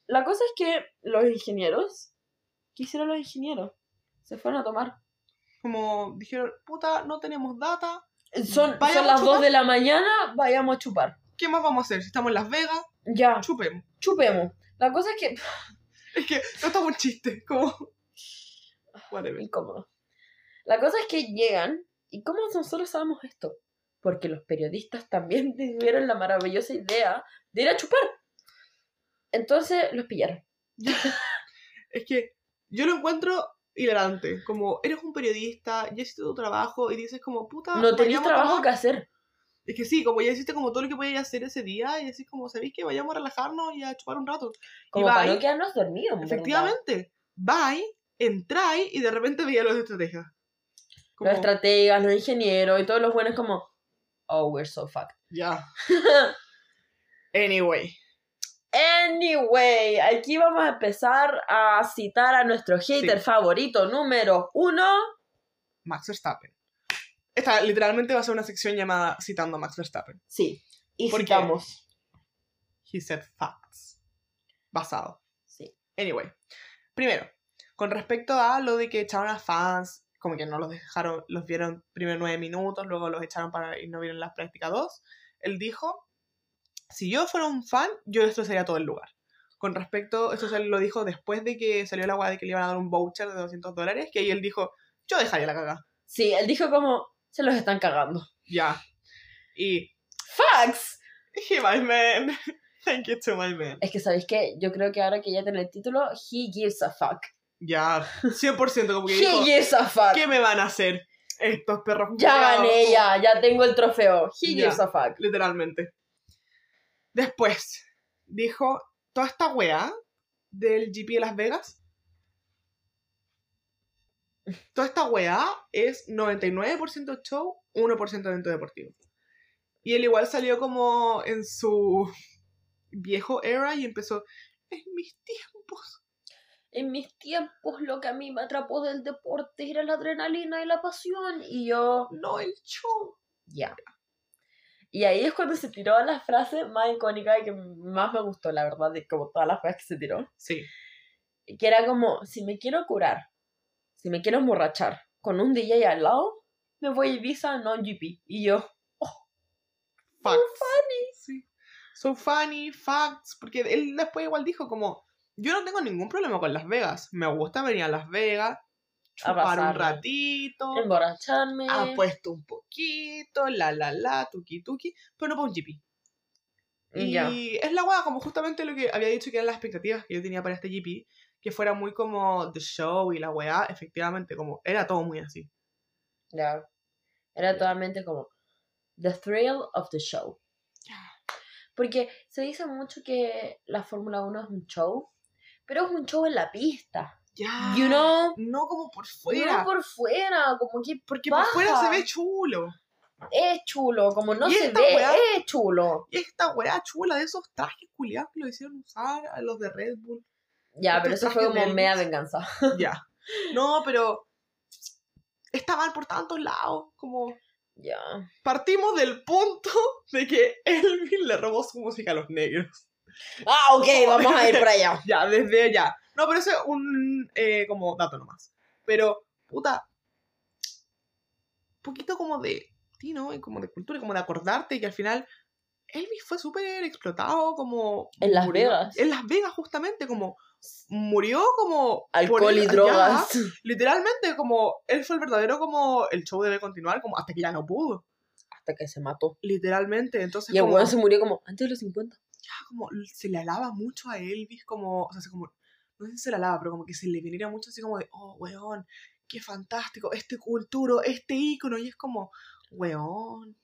La cosa es que los ingenieros. ¿Qué hicieron los ingenieros? Se fueron a tomar. Como dijeron, puta, no tenemos data. Son, son las a 2 chupar. de la mañana, vayamos a chupar. ¿Qué más vamos a hacer? Si estamos en Las Vegas, Ya, chupemos. chupemos. La cosa es que. Es que no estamos un chiste, como. Whatever. Incómodo. La cosa es que llegan. ¿Y cómo nosotros sabemos esto? Porque los periodistas también tuvieron la maravillosa idea de ir a chupar. Entonces los pillaron. Es que yo lo encuentro hilarante. Como eres un periodista, ya hiciste tu trabajo y dices como, puta, No a trabajo tomar. que hacer. Es que sí, como ya hiciste como todo lo que podías hacer ese día y decís como, ¿sabéis que vayamos a relajarnos y a chupar un rato? Como bye. para no quedarnos dormidos. Efectivamente, bye, entráis y de repente veía los estrategias. Como, Los estrategas, los ingenieros y todos los buenos como. Oh, we're so fucked. ya. Anyway, Anyway, aquí vamos a empezar a citar a nuestro hater Sí. favorito número uno. Max Verstappen. Esta literalmente va a ser una sección llamada Citando a Max Verstappen. Sí. Y ¿Por qué? citamos. He said facts. Basado. Sí. Anyway, primero, con respecto a lo de que echaron a fans, como que no los dejaron, los vieron primero nueve minutos, luego los echaron para y no vieron las prácticas dos, él dijo, si yo fuera un fan, yo destrozaría todo el lugar. Con respecto, esto se lo dijo después de que salió la guay de que le iban a dar un voucher de 200 dólares, que ahí él dijo, yo dejaría la caga. Sí, él dijo como. Se los están cagando. Ya. Y, ¡Facts! he my man. Thank you to my man. Es que, ¿sabéis qué? Yo creo que ahora que ya tiene el título, he gives a fuck. Ya, 100% como que He dijo, gives a fuck. ¿qué me van a hacer estos perros? Ya gané, ya, ya tengo el trofeo. He Ya. gives a fuck. Literalmente. Después, dijo, toda esta weá del GP de Las Vegas, toda esta weá es 99% show, 1% evento deportivo. Y él igual salió como en su viejo era y empezó, en mis tiempos. En mis tiempos, lo que a mí me atrapó del deporte era la adrenalina y la pasión. Y yo, No el show. ya. Y ahí es cuando se tiró la frase más icónica y que más me gustó, la verdad, de como todas las cosas que se tiró. Sí. Que era como, si me quiero curar, si me quiero emborrachar con un DJ al lado, me voy a Ibiza, no en GP. Y yo, Facts. Sí. So funny, facts. Porque él después igual dijo como, yo no tengo ningún problema con Las Vegas. Me gusta venir a Las Vegas, chupar un ratito, emborracharme. apuesto un poquito, la la la, tuki tuki, pero no para un GP. Y Ya. es la weá, como justamente lo que había dicho que eran las expectativas que yo tenía para este GP, que fuera muy como the show y la weá, efectivamente, como era todo muy así. Ya. Era totalmente como the thrill of the show. Porque se dice mucho que la Fórmula 1 es un show, pero es un show en la pista. Ya. You know, No como por fuera. no por fuera, como que porque por fuera se ve chulo. es chulo, como no se ve, weá- es chulo. Y esta weá chula de esos trajes culiados que lo hicieron usar a los de Red Bull. Ya, Estos pero eso fue como Elvis. venganza. ya. No, pero está mal por tantos lados. Como Ya. partimos del punto de que Elvis le robó su música a los negros. Ah, ok, vamos a ir por allá. Ya, desde allá. No, pero ese es un eh, como dato nomás. Pero, puta, poquito como de ti, ¿no? Y como de cultura, y como de acordarte que al final Elvis fue súper explotado, como... En Las murió- Vegas. En Las Vegas, justamente, como... Murió como... Alcohol y ya, drogas. literalmente, como... Él fue el verdadero, como... El show debe continuar, como hasta que ya no pudo. Hasta que se mató. Literalmente, entonces Y el como... se murió como antes de los 50. ya como se le alaba mucho a Elvis, como, o sea, se como, no sé si se le alaba, pero como que se le viniera mucho así como de, oh, weón, qué fantástico, este culturo, este ícono, y es como, weón.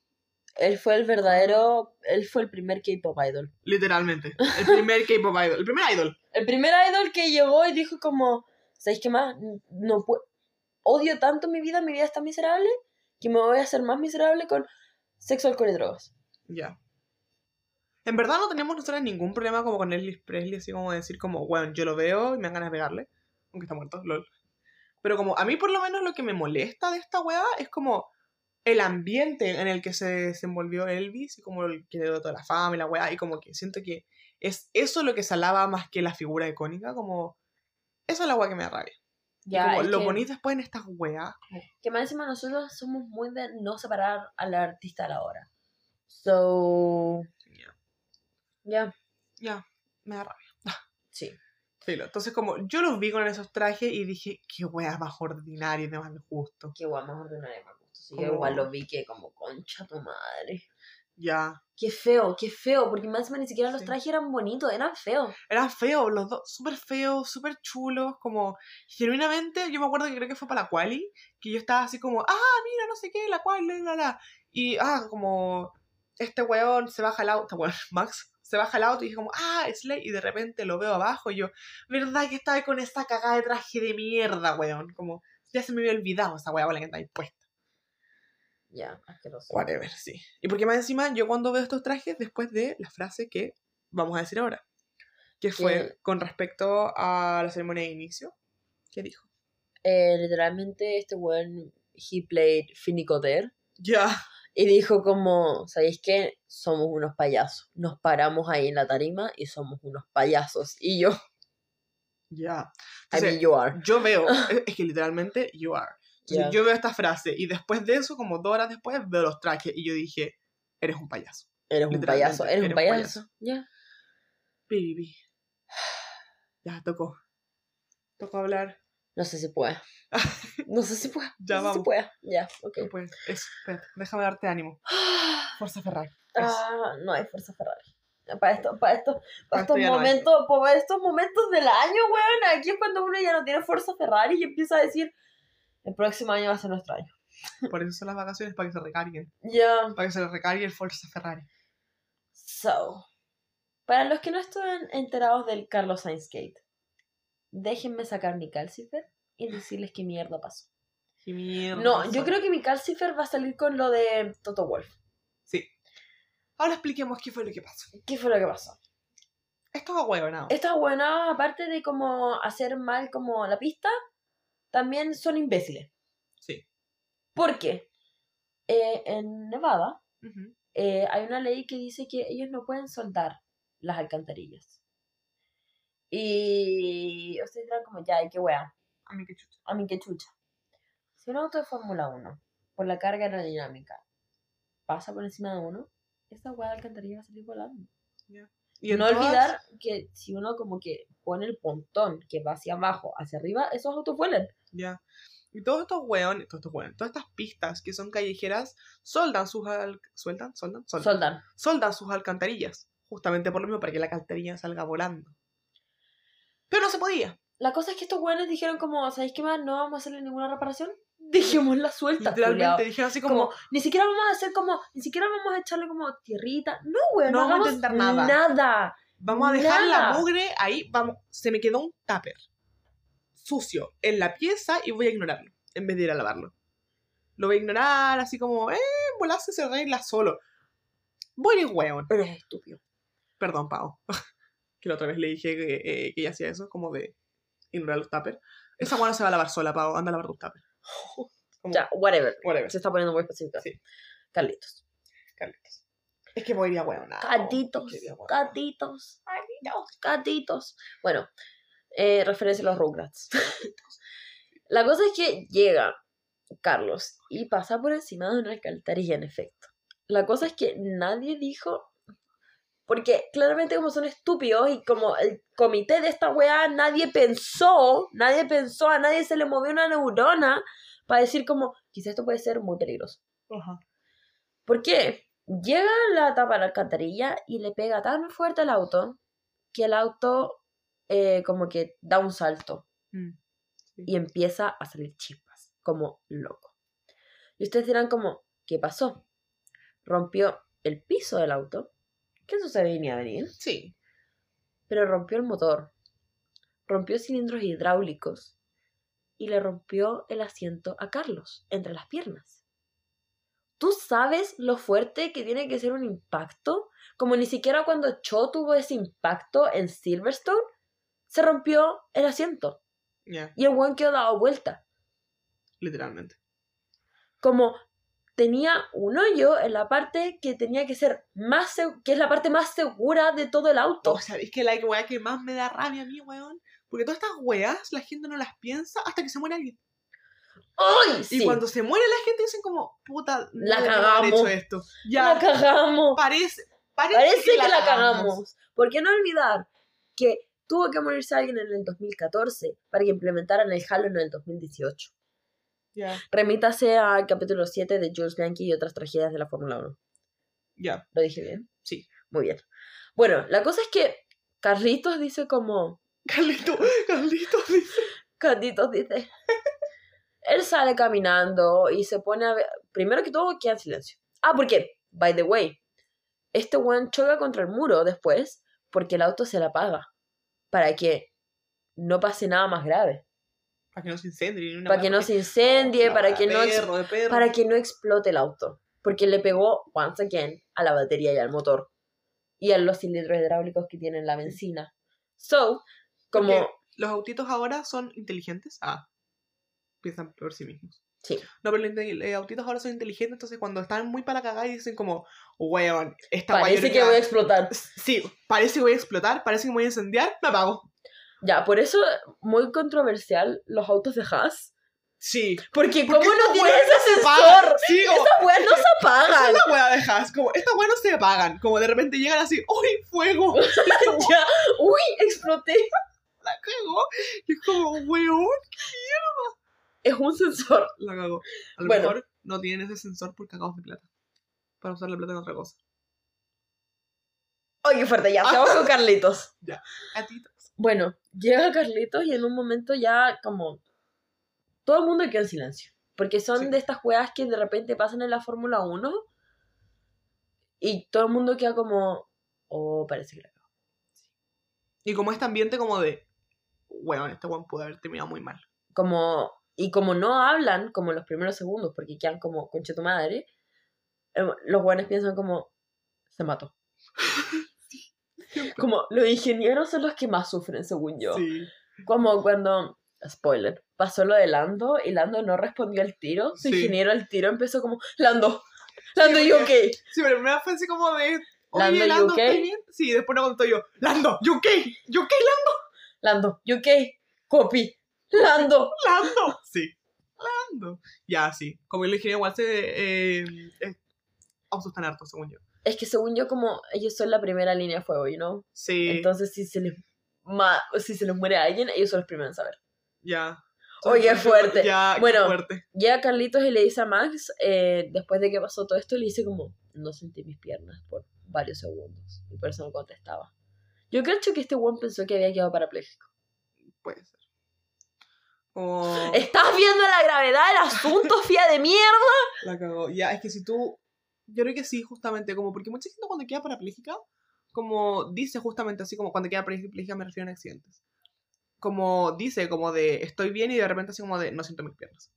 Él fue el verdadero, él fue el primer K-pop idol. Literalmente, el primer K-pop idol, el primer idol. El primer idol que llegó y dijo como, ¿sabéis qué más? No puedo, odio tanto mi vida, mi vida está miserable, que me voy a hacer más miserable con sexo, alcohol y drogas. Ya. En verdad no tenemos nosotros ningún problema como con Elvis Presley, así como decir como, bueno, yo lo veo y me dan ganas de pegarle, aunque está muerto, lol. Pero como a mí por lo menos lo que me molesta de esta weá es como el ambiente en el que se desenvolvió Elvis y como el que dio toda la fama y la weá, y como que siento que es eso lo que se alaba más que la figura icónica, como eso es la weá que me da rabia. Ya, como lo que, bonito después en estas weas. que más encima nosotros somos muy de no separar al artista a la hora. So, Ya. ya, me da rabia. sí. Filo. Entonces, como yo los vi con esos trajes y dije, qué wea más ordinaria y de más justo. Qué guay, más ordinario me gusta. Sí, yo igual lo vi que como concha tu madre. Ya. Qué feo, qué feo, porque más ni siquiera los Sí. trajes eran bonitos, eran feos. Eran feos, los dos, súper feos, súper chulos, como, genuinamente, yo me acuerdo que creo que fue para la quali, que yo estaba así como, ah, mira, no sé qué, la quali, la, la, la. Y, ah, como, este weón se baja el auto, weón, Max, se baja el auto y dije como, ah, Slay, y de repente lo veo abajo y yo, ¿verdad que estaba con esa cagada de traje de mierda, weón? Como, ya se me había olvidado esa weá la que está ahí puesta. Ya, asqueroso. Whatever, sí. Y porque más encima, yo cuando veo estos trajes, después de la frase que vamos a decir ahora, que fue Que- con respecto a la ceremonia de inicio, ¿qué dijo? Eh, literalmente este weón, he played Finicoder. Ya. Y dijo como, ¿sabéis qué? Somos unos payasos. Nos paramos ahí en la tarima y somos unos payasos. Y yo, Ya. I mean, you are. yo veo, es que literalmente, you are. Entonces. Yo veo esta frase y después de eso, como dos horas después, veo los trajes y yo dije, eres un payaso. Eres un payaso, eres un eres un payaso. Ya. Baby. Ya, tocó. Tocó hablar. No sé si puede. No sé si puede. Ya no sé si vamos. puede. Ya, ok. No puedes. Eso, déjame darte ánimo. Fuerza Ferrari. Ah, no hay fuerza Ferrari. Para esto, para esto, Para para esto estos ya no momentos, para estos momentos del año, weón, aquí es cuando uno ya no tiene fuerza Ferrari y empieza a decir, el próximo año va a ser nuestro año. Por eso son las vacaciones, para que se recarguen. Ya. Para que se recargue el Forza Ferrari. So, para los que no están enterados del Carlos Sainz Gate, déjenme sacar mi calcifer y decirles qué mierda pasó. Qué mierda. No, yo creo que mi calcifer va a salir con lo de Toto Wolf. Sí. Ahora expliquemos qué fue lo que pasó. ¿Qué fue lo que pasó? Esto es. Estas buenas, aparte de como hacer mal como la pista, también son imbéciles. Sí. ¿Por qué? Eh, en Nevada eh, hay una ley que dice que ellos no pueden soldar las alcantarillas. Y ustedes dirán como, ya, ¿y qué wea? A mí qué chucha. A mí chucha. Si un auto de Fórmula 1, por la carga aerodinámica, pasa por encima de uno, esa wea de alcantarilla va a salir volando. Y Y no todas- olvidar que si uno como que pone el pontón que va hacia abajo, hacia arriba, esos autos vuelan. Ya. Y todos estos hueones, todos estos hueones, todas estas pistas que son callejeras, soldan sus al... ¿Sueldan? ¿Soldan? Soldan. Soldan. soldan sus alcantarillas. Justamente por lo mismo, para que la alcantarilla salga volando. Pero no se podía. La cosa es que estos güeyes dijeron como, ¿sabéis qué más? No vamos a hacerle ninguna reparación. Dejémosla suelta, Literalmente dijeron así como, como, ni siquiera vamos a hacer como, ni siquiera vamos a echarle como tierrita. No, güey, No no, vamos a intentar nada. Nada. vamos a dejar la mugre ahí, vamos, se me quedó un tupper sucio en la pieza y voy a ignorarlo, en vez de ir a lavarlo. Lo voy a ignorar, así como, eh, volarse se arregla solo. Voy a hueón. Eres estúpido. Perdón, Pau. que la otra vez le dije que, eh, que ella hacía eso, como de ignorar los tuppers. Esa guana se va a lavar sola, Pau. Anda a lavar tus tuppers. Como, Ya, whatever. Whatever. Se está poniendo muy específica. Sí. Carlitos. Carlitos. Es que voy a ir a hueón. Gatitos. Gatitos. Gatitos. Bueno, eh, referencia a los Rugrats. La cosa es que llega Carlos y pasa por encima de una alcantarilla, en efecto. La cosa es que nadie dijo. Porque claramente, como son estúpidos y como el comité de esta weá, nadie pensó, nadie pensó, a nadie se le movió una neurona para decir, como, quizás esto puede ser muy peligroso. Ajá. ¿Por qué? Llega la tapa de la alcantarilla y le pega tan fuerte al auto que el auto eh, como que da un salto Mm, sí. y empieza a salir chispas. como loco. Y ustedes dirán como, ¿qué pasó? Rompió el piso del auto, que eso se venía a venir, Sí. pero rompió el motor, rompió cilindros hidráulicos y le rompió el asiento a Carlos entre las piernas. ¿Tú sabes lo fuerte que tiene que ser un impacto? Como ni siquiera cuando Cho tuvo ese impacto en Silverstone, se rompió el asiento Ya, y el one quedó dado vuelta. literalmente. Como tenía un hoyo en la parte que tenía que ser más que es la parte más segura de todo el auto. O sea, es que la weá que más me da rabia a mí, weón. Porque todas estas weas la gente no las piensa hasta que se muere alguien. ¡Ay! Y Sí, cuando se muere la gente dicen como, puta, no La haber cagamos. hecho esto. Ya, la cagamos. parece, parece, Parece que la cagamos. ¿Por qué no olvidar que tuvo que morirse alguien en el 2014 para que implementaran el Halo en el 2018? Ya, Remítase al capítulo 7 de Jules Bianchi y otras tragedias de la Fórmula 1. ya, ¿Lo dije bien? Sí. Muy bien. Bueno, la cosa es que Carlitos dice como... Carlito, Carlito dice. Carlitos dice... Él sale caminando y se pone a ver... Primero que todo, queda en silencio. Ah, ¿por qué? By the way, este one choca contra el muro después porque el auto se la apaga. Para que no pase nada más grave. Para que no se incendie. una Para que no se incendie, para que no, ex- perro, de perro. para que no explote el auto. Porque le pegó, once again, a la batería y al motor. Y a los cilindros hidráulicos que tienen la benzina. So, como... Porque los autitos ahora son inteligentes. Ah, piensan por sí mismos. Sí. No, pero los autitos ahora son inteligentes, entonces cuando están muy para cagar y dicen como, weón, esta Parece creo que voy a explotar. Sí, parece que voy a explotar, parece que me voy a incendiar, me apago. Ya, por eso, muy controversial los autos de Haas. Sí. Porque, Porque ¿cómo no esta tiene wea ese se apaga. sensor? Sí, como, Esas weas no se esa apagan. es la wea de Haas, como, estas weas no se apagan, como de repente llegan así, ¡uy, fuego! ya, uy, exploté. La cagó. Y es como, weón, Es un sensor. la cagó. A lo Bueno. mejor no tienen ese sensor por cagados de plata. Para usar la plata en otra cosa. Oye, fuerte, ya, estamos con Carlitos. Gatitos. Bueno, llega Carlitos y en un momento ya como todo el mundo queda en silencio. Porque son Sí. de estas juegas que de repente pasan en la Fórmula 1 y todo el mundo queda como, oh, parece que la cagó". Y como este ambiente como de, weón, este weón pudo haber terminado muy mal. Como, y como no hablan como en los primeros segundos porque quedan como, concha tu madre, eh, los buenos piensan como, se mató. Como, los ingenieros son los que más sufren, según yo. Sí. Como cuando, spoiler, pasó lo de Lando y Lando no respondió al tiro. Su Sí. ingeniero al tiro empezó como, Lando, Lando, Sí, ¿y porque- ok? Sí, pero primero fue así como de, oye, Lando, Lando, ¿you ¿estás okay? bien? Sí, después no contó yo, Lando, ¿you okay? ¿You okay, Lando, ¿y ok? Copy, Lando. Lando? Sí, Lando. Ya, sí. Como el ingeniero igual se... Eh, eh, hartos, según yo. Es que según yo, como ellos son la primera línea de fuego, you know? Sí, Entonces, si se les ma- si se les muere alguien, ellos son los primeros en saber. ya. Oye, fuerte. Ya, Bueno. fuerte. Llega Carlitos y le dice a Max, eh, después de que pasó todo esto, le dice como, no sentí mis piernas por varios segundos. Y por eso no contestaba. Yo creo que este one pensó que había quedado parapléjico. Puede ser. Como... ¿Estás viendo la gravedad del asunto, fía de mierda? La cagó. Ya, es que si tú. Yo creo que sí, justamente, como porque mucha gente cuando queda parapléjica, como dice justamente así, como cuando queda parapléjica me refiero a accidentes. Como dice, como de estoy bien y de repente así como de no siento mis piernas.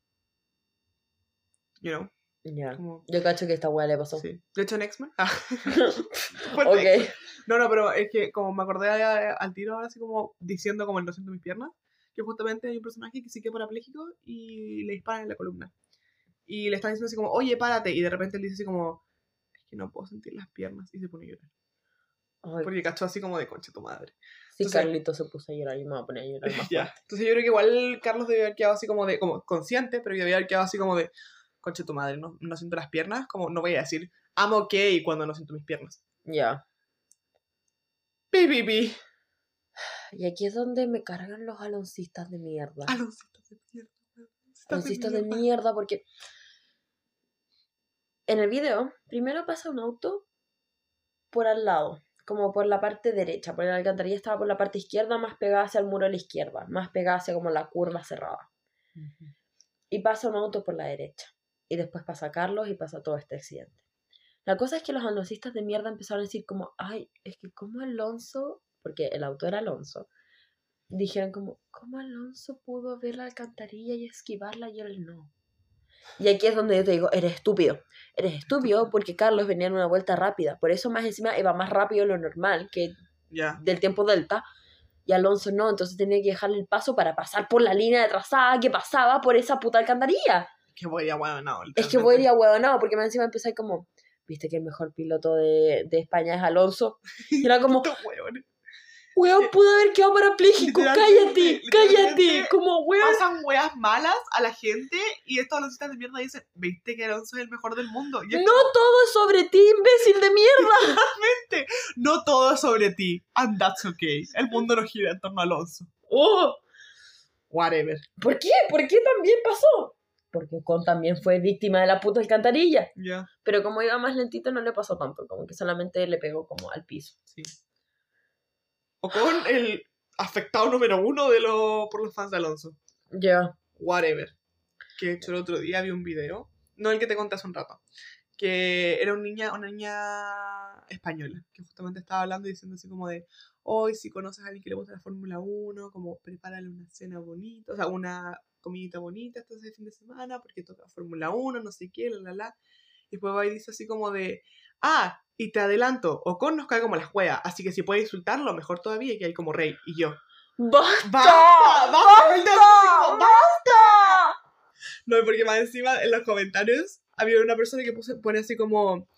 You know? Ya. Como, Yo cacho que esta weá le pasó. sí. De hecho en X-Men. Ah. Fue en X-Men. ok. No, no, pero es que como me acordé a- al tiro ahora así como diciendo como el no siento mis piernas, que justamente hay un personaje que sí queda parapléjico y le disparan en la columna. Y le están diciendo así como, oye, párate. Y de repente él dice así como, es que no puedo sentir las piernas. Y se pone a llorar. Ay, Porque cachó así como de concha tu madre. si entonces- Carlitos se puso a llorar y me voy a poner a llorar más. ya. Entonces yo creo que igual Carlos debe haber quedado así como de, como consciente, pero debe haber quedado así como de, concha tu madre, no, no siento las piernas. Como no voy a decir, I'm okay cuando no siento mis piernas. Ya. Pi, pi, pi. Y aquí es donde me cargan los aloncistas de mierda. Aloncitos de mierda. Aloncistas de mierda porque en el video primero pasa un auto por al lado, como por la parte derecha, porque la alcantarilla estaba por la parte izquierda, más pegada hacia el muro a la izquierda, más pegada hacia como la curva cerrada. y pasa un auto por la derecha. Y después pasa Carlos y pasa todo este accidente. La cosa es que los aloncistas de mierda empezaron a decir como, ay, es que como Alonso, porque el auto era Alonso, dijeron como, ¿cómo Alonso pudo ver la alcantarilla y esquivarla y él no? Y aquí es donde yo te digo, eres estúpido. Eres estúpido porque Carlos venía en una vuelta rápida. Por eso más encima iba más rápido de lo normal que del tiempo delta. Y Alonso no, entonces tenía que dejarle el paso para pasar por la línea de trazada que pasaba por esa puta alcantarilla. Que voy a bueno, no. Es que voy a ir a huevonao, porque más encima empecé como, viste que el mejor piloto de, de España es Alonso. Y era como. Weón, pudo haber quedado parapléjico, cállate, cállate. Como, weón, Pasan weas malas a la gente y estos aloncistas de mierda dicen, viste que Alonso es el mejor del mundo. Y no todo es sobre ti, imbécil de mierda. No todo es sobre ti. And that's okay. El mundo no gira en torno a Alonso. Oh, Whatever. ¿Por qué? ¿Por qué también pasó? Porque Ocon también fue víctima de la puta alcantarilla. Ya, Pero como iba más lentito no le pasó tanto, como que solamente le pegó como al piso. sí. O con el afectado número uno de lo, por los fans de Alonso. Ya. Whatever. Que de hecho el otro día vi un video. No el que te conté hace un rato. Que era una niña, una niña española. Que justamente estaba hablando y diciendo así como de. Hoy, si conoces a alguien que le gusta la Fórmula 1, como prepárale una cena bonita, o sea, una comidita bonita este fin de semana, porque toca Fórmula 1, no sé qué, la la la. Y después va y dice así como de. Ah, y te adelanto, Ocon nos cae como la juega, así que si puedes insultarlo, mejor todavía que hay como rey. Y yo. ¡Basta! ¡Basta! ¡Basta! ¡Basta! ¡Basta! No, porque más encima en los comentarios había una persona que puse, pone así como,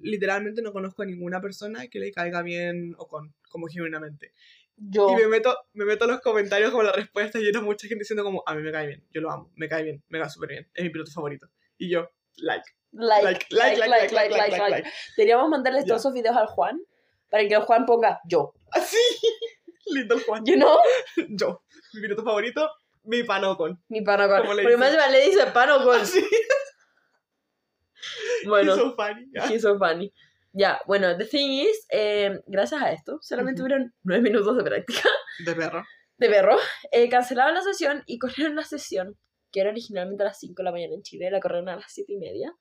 literalmente no conozco a ninguna persona que le caiga bien o con, como genuinamente. Yo. Y me meto, me meto en los comentarios como la respuesta y era mucha gente diciendo como, a mí me cae bien, yo lo amo, me cae bien, me cae súper bien, es mi piloto favorito. Y yo, like. Like, like, like, like, like, like, like, like, Deberíamos mandarle todos esos videos al Juan para que el Juan ponga yo. Ah, Así. Lindo Juan. You know? Yo. Mi minuto favorito, mi pano con. Mi pano con. Porque más le dice pano con. Ah, bueno. He's so funny. Yeah. So funny. Ya, yeah, bueno, the thing is, eh, gracias a esto, solamente uh -huh. nueve minutos de práctica. De perro. De perro. Eh, cancelaron la sesión y corrieron la sesión que era originalmente a las 5 de la mañana en Chile, la corrieron a las 7 y media.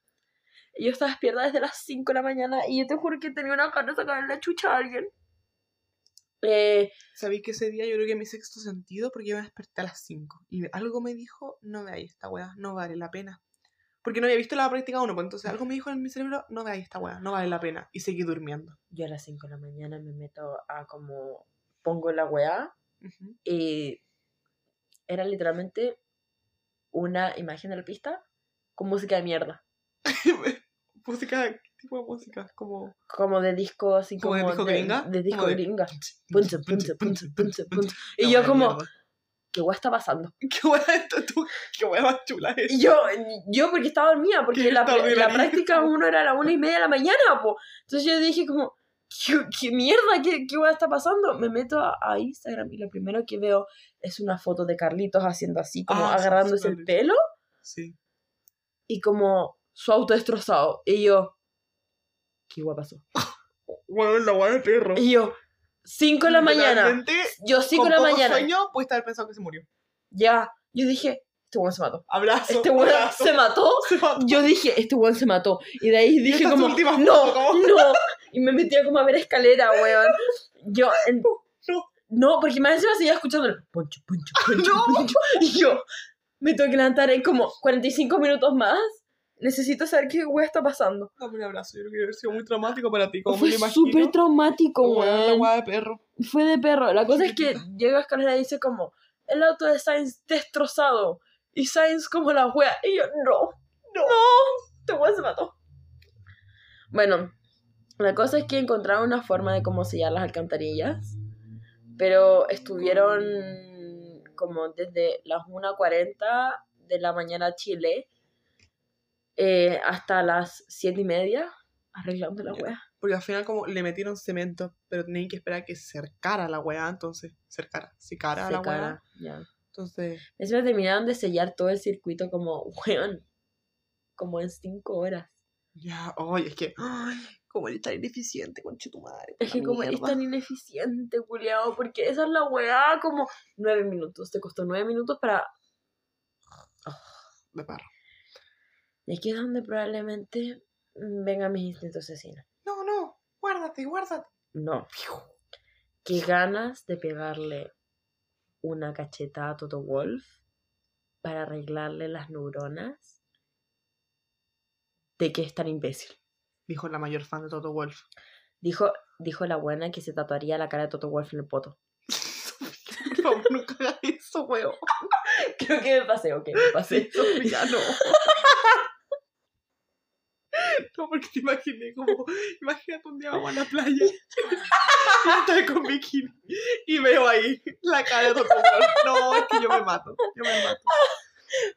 Y yo estaba despierta desde las 5 de la mañana y yo te juro que tenía una ganas de sacar la chucha a alguien. Eh, Sabéis que ese día yo creo que mi sexto sentido, porque yo me desperté a las 5 y algo me dijo, no veáis esta weá, no vale la pena. Porque no había visto la práctica 1, pues entonces algo me dijo en mi cerebro, no veáis esta weá, no vale la pena. Y seguí durmiendo. yo a las 5 de la mañana me meto a como pongo la weá y era literalmente una imagen de la pista con música de mierda. música, ¿qué tipo de música? Como... Como de disco, así ¿Como de disco gringa? de disco de- gringa. Punta, punta, punta, punta. Y yo de como. ¿qué weá está pasando? ¿Qué esto tú? ¿Qué weá más chula es? Y yo, yo porque estaba dormida, porque la, la práctica uno era a la una y media de la mañana, po. Entonces yo dije como, ¿qué, qué mierda? ¿Qué, ¿Qué está pasando? Me meto a, a Instagram y lo primero que veo es una foto de Carlitos haciendo así, como Ah, sí, agarrándose sí, el lo vi. pelo Sí. y como su auto destrozado. Y yo, ¿qué weá pasó? Bueno, la weá de perro. Y yo, 5 de la mañana. Yo 5 con de la mañana. sueño, puedes estar pensando que se murió. Ya. Yo dije, este weón se mató. Abrazo. Este weón se mató. Se mató. Yo dije, este weón se mató. Y de ahí dije como, no, no. Y me metí a como a ver escalera, weón. Yo, en- no. no, porque más encima seguía escuchando el poncho, poncho, poncho, no. poncho. Y yo me tengo que levantar en como 45 minutos más. Necesito saber qué weón está pasando. Dame un abrazo. Yo creo que haber sido muy traumático para ti. Como Fue me súper traumático, Weón, La de perro. Fue de perro. La cosa es que llega a escalera y dice como, el auto de Sainz destrozado. Y Sainz como la wea. Y yo, no, no, este weón se mató. Bueno, la cosa es que encontraron una forma de cómo sellar las alcantarillas. Pero estuvieron como desde las 1.40 de la mañana a Chile eh, hasta las 7 y media arreglando la wea. Porque al final como le metieron cemento, pero tenían que esperar que cercara la weá, entonces, cercara, si cara la ya. Entonces, Encima terminaron de sellar todo el circuito como, weón, como en cinco horas. ya, ay, es que, ay, como él está ineficiente, conche tu madre. Es que como eres mierda. tan ineficiente, culiao, porque esa es la weá, como nueve minutos. Te costó nueve minutos para... de perro. Y aquí es donde probablemente vengan mis instintos asesinos. No, no, guárdate, guárdate. No. Qué ganas de pegarle una cacheta a Toto Wolf para arreglarle las neuronas de que es tan imbécil. Dijo la mayor fan de Toto Wolf. Dijo, dijo la buena que se tatuaría la cara de Toto Wolf en el poto. Por favor, nunca hagas eso, weón. Creo que me pasé, ok, me pasé. Sofía, no. No, porque te imaginé como, imagínate un día vamos a la playa y estoy con bikini y veo ahí la cara de Toto Wolf. No, es que yo me mato, yo me mato.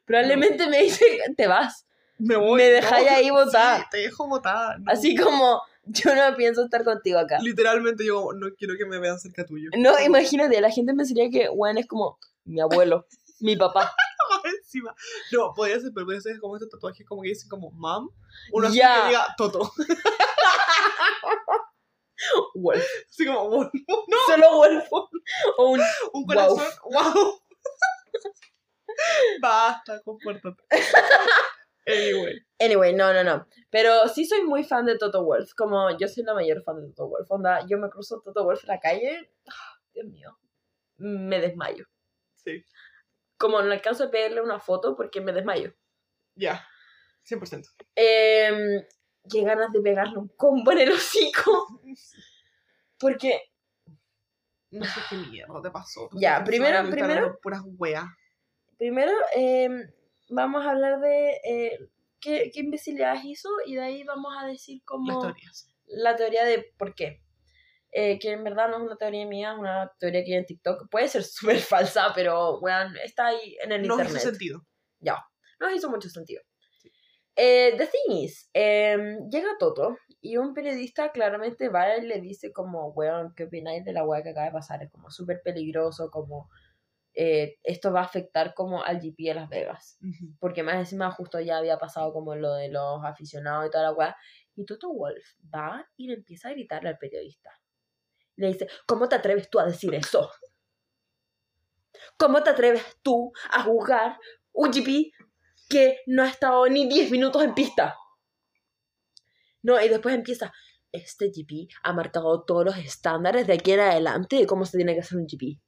Probablemente me dice, te vas. Me voy. Me dejáis ahí botada. sí, te dejo botada. no. Así como, yo no pienso estar contigo acá. Literalmente yo no quiero que me vean cerca tuyo. No, imagínate, la gente pensaría que, bueno, es como mi abuelo, mi papá. Encima. No, podría ser, pero podría ser como estos tatuajes como que dicen como mam. Uno así que diga Toto. Wolf. Así como Wolf. No, Solo Wolf. O un un corazón. Wow. Basta, compórtate. Anyway. Anyway, no, no, no. Pero sí soy muy fan de Toto Wolf. Como yo soy la mayor fan de Toto Wolf. Onda, yo me cruzo Toto Wolf en la calle. ah, Dios mío. Me desmayo. Sí. Como no alcanzo a pedirle una foto porque me desmayo. Ya. 100%. Eh, qué ganas de pegarle un combo en el hocico. Porque, No sé qué mierda te pasó. Ya, estás primero- primero- Puras weas. primero, eh, vamos a hablar de eh, qué, qué imbecilidades hizo y de ahí vamos a decir Las teorías. la teoría de por qué. Eh, que en verdad no es una teoría mía, es una teoría que hay en TikTok. Puede ser súper falsa, pero weón, está ahí en el No internet. hizo sentido. Nos hizo mucho sentido. Eh, the thing is, em, llega Toto y un periodista claramente va y le dice como, weón, ¿qué opináis de la weá que acaba de pasar? Es como súper peligroso, como eh, esto va a afectar como al GP de Las Vegas. Ujú. Porque más encima justo ya había pasado como lo de los aficionados y toda la weá. Y Toto Wolf va y le empieza a gritarle al periodista. Le dice, ¿cómo te atreves tú a decir eso? ¿Cómo te atreves tú a jugar un GP que no ha estado ni 10 minutos en pista? No, y después empieza, este GP ha marcado todos los estándares de aquí en adelante de cómo se tiene que hacer un GP.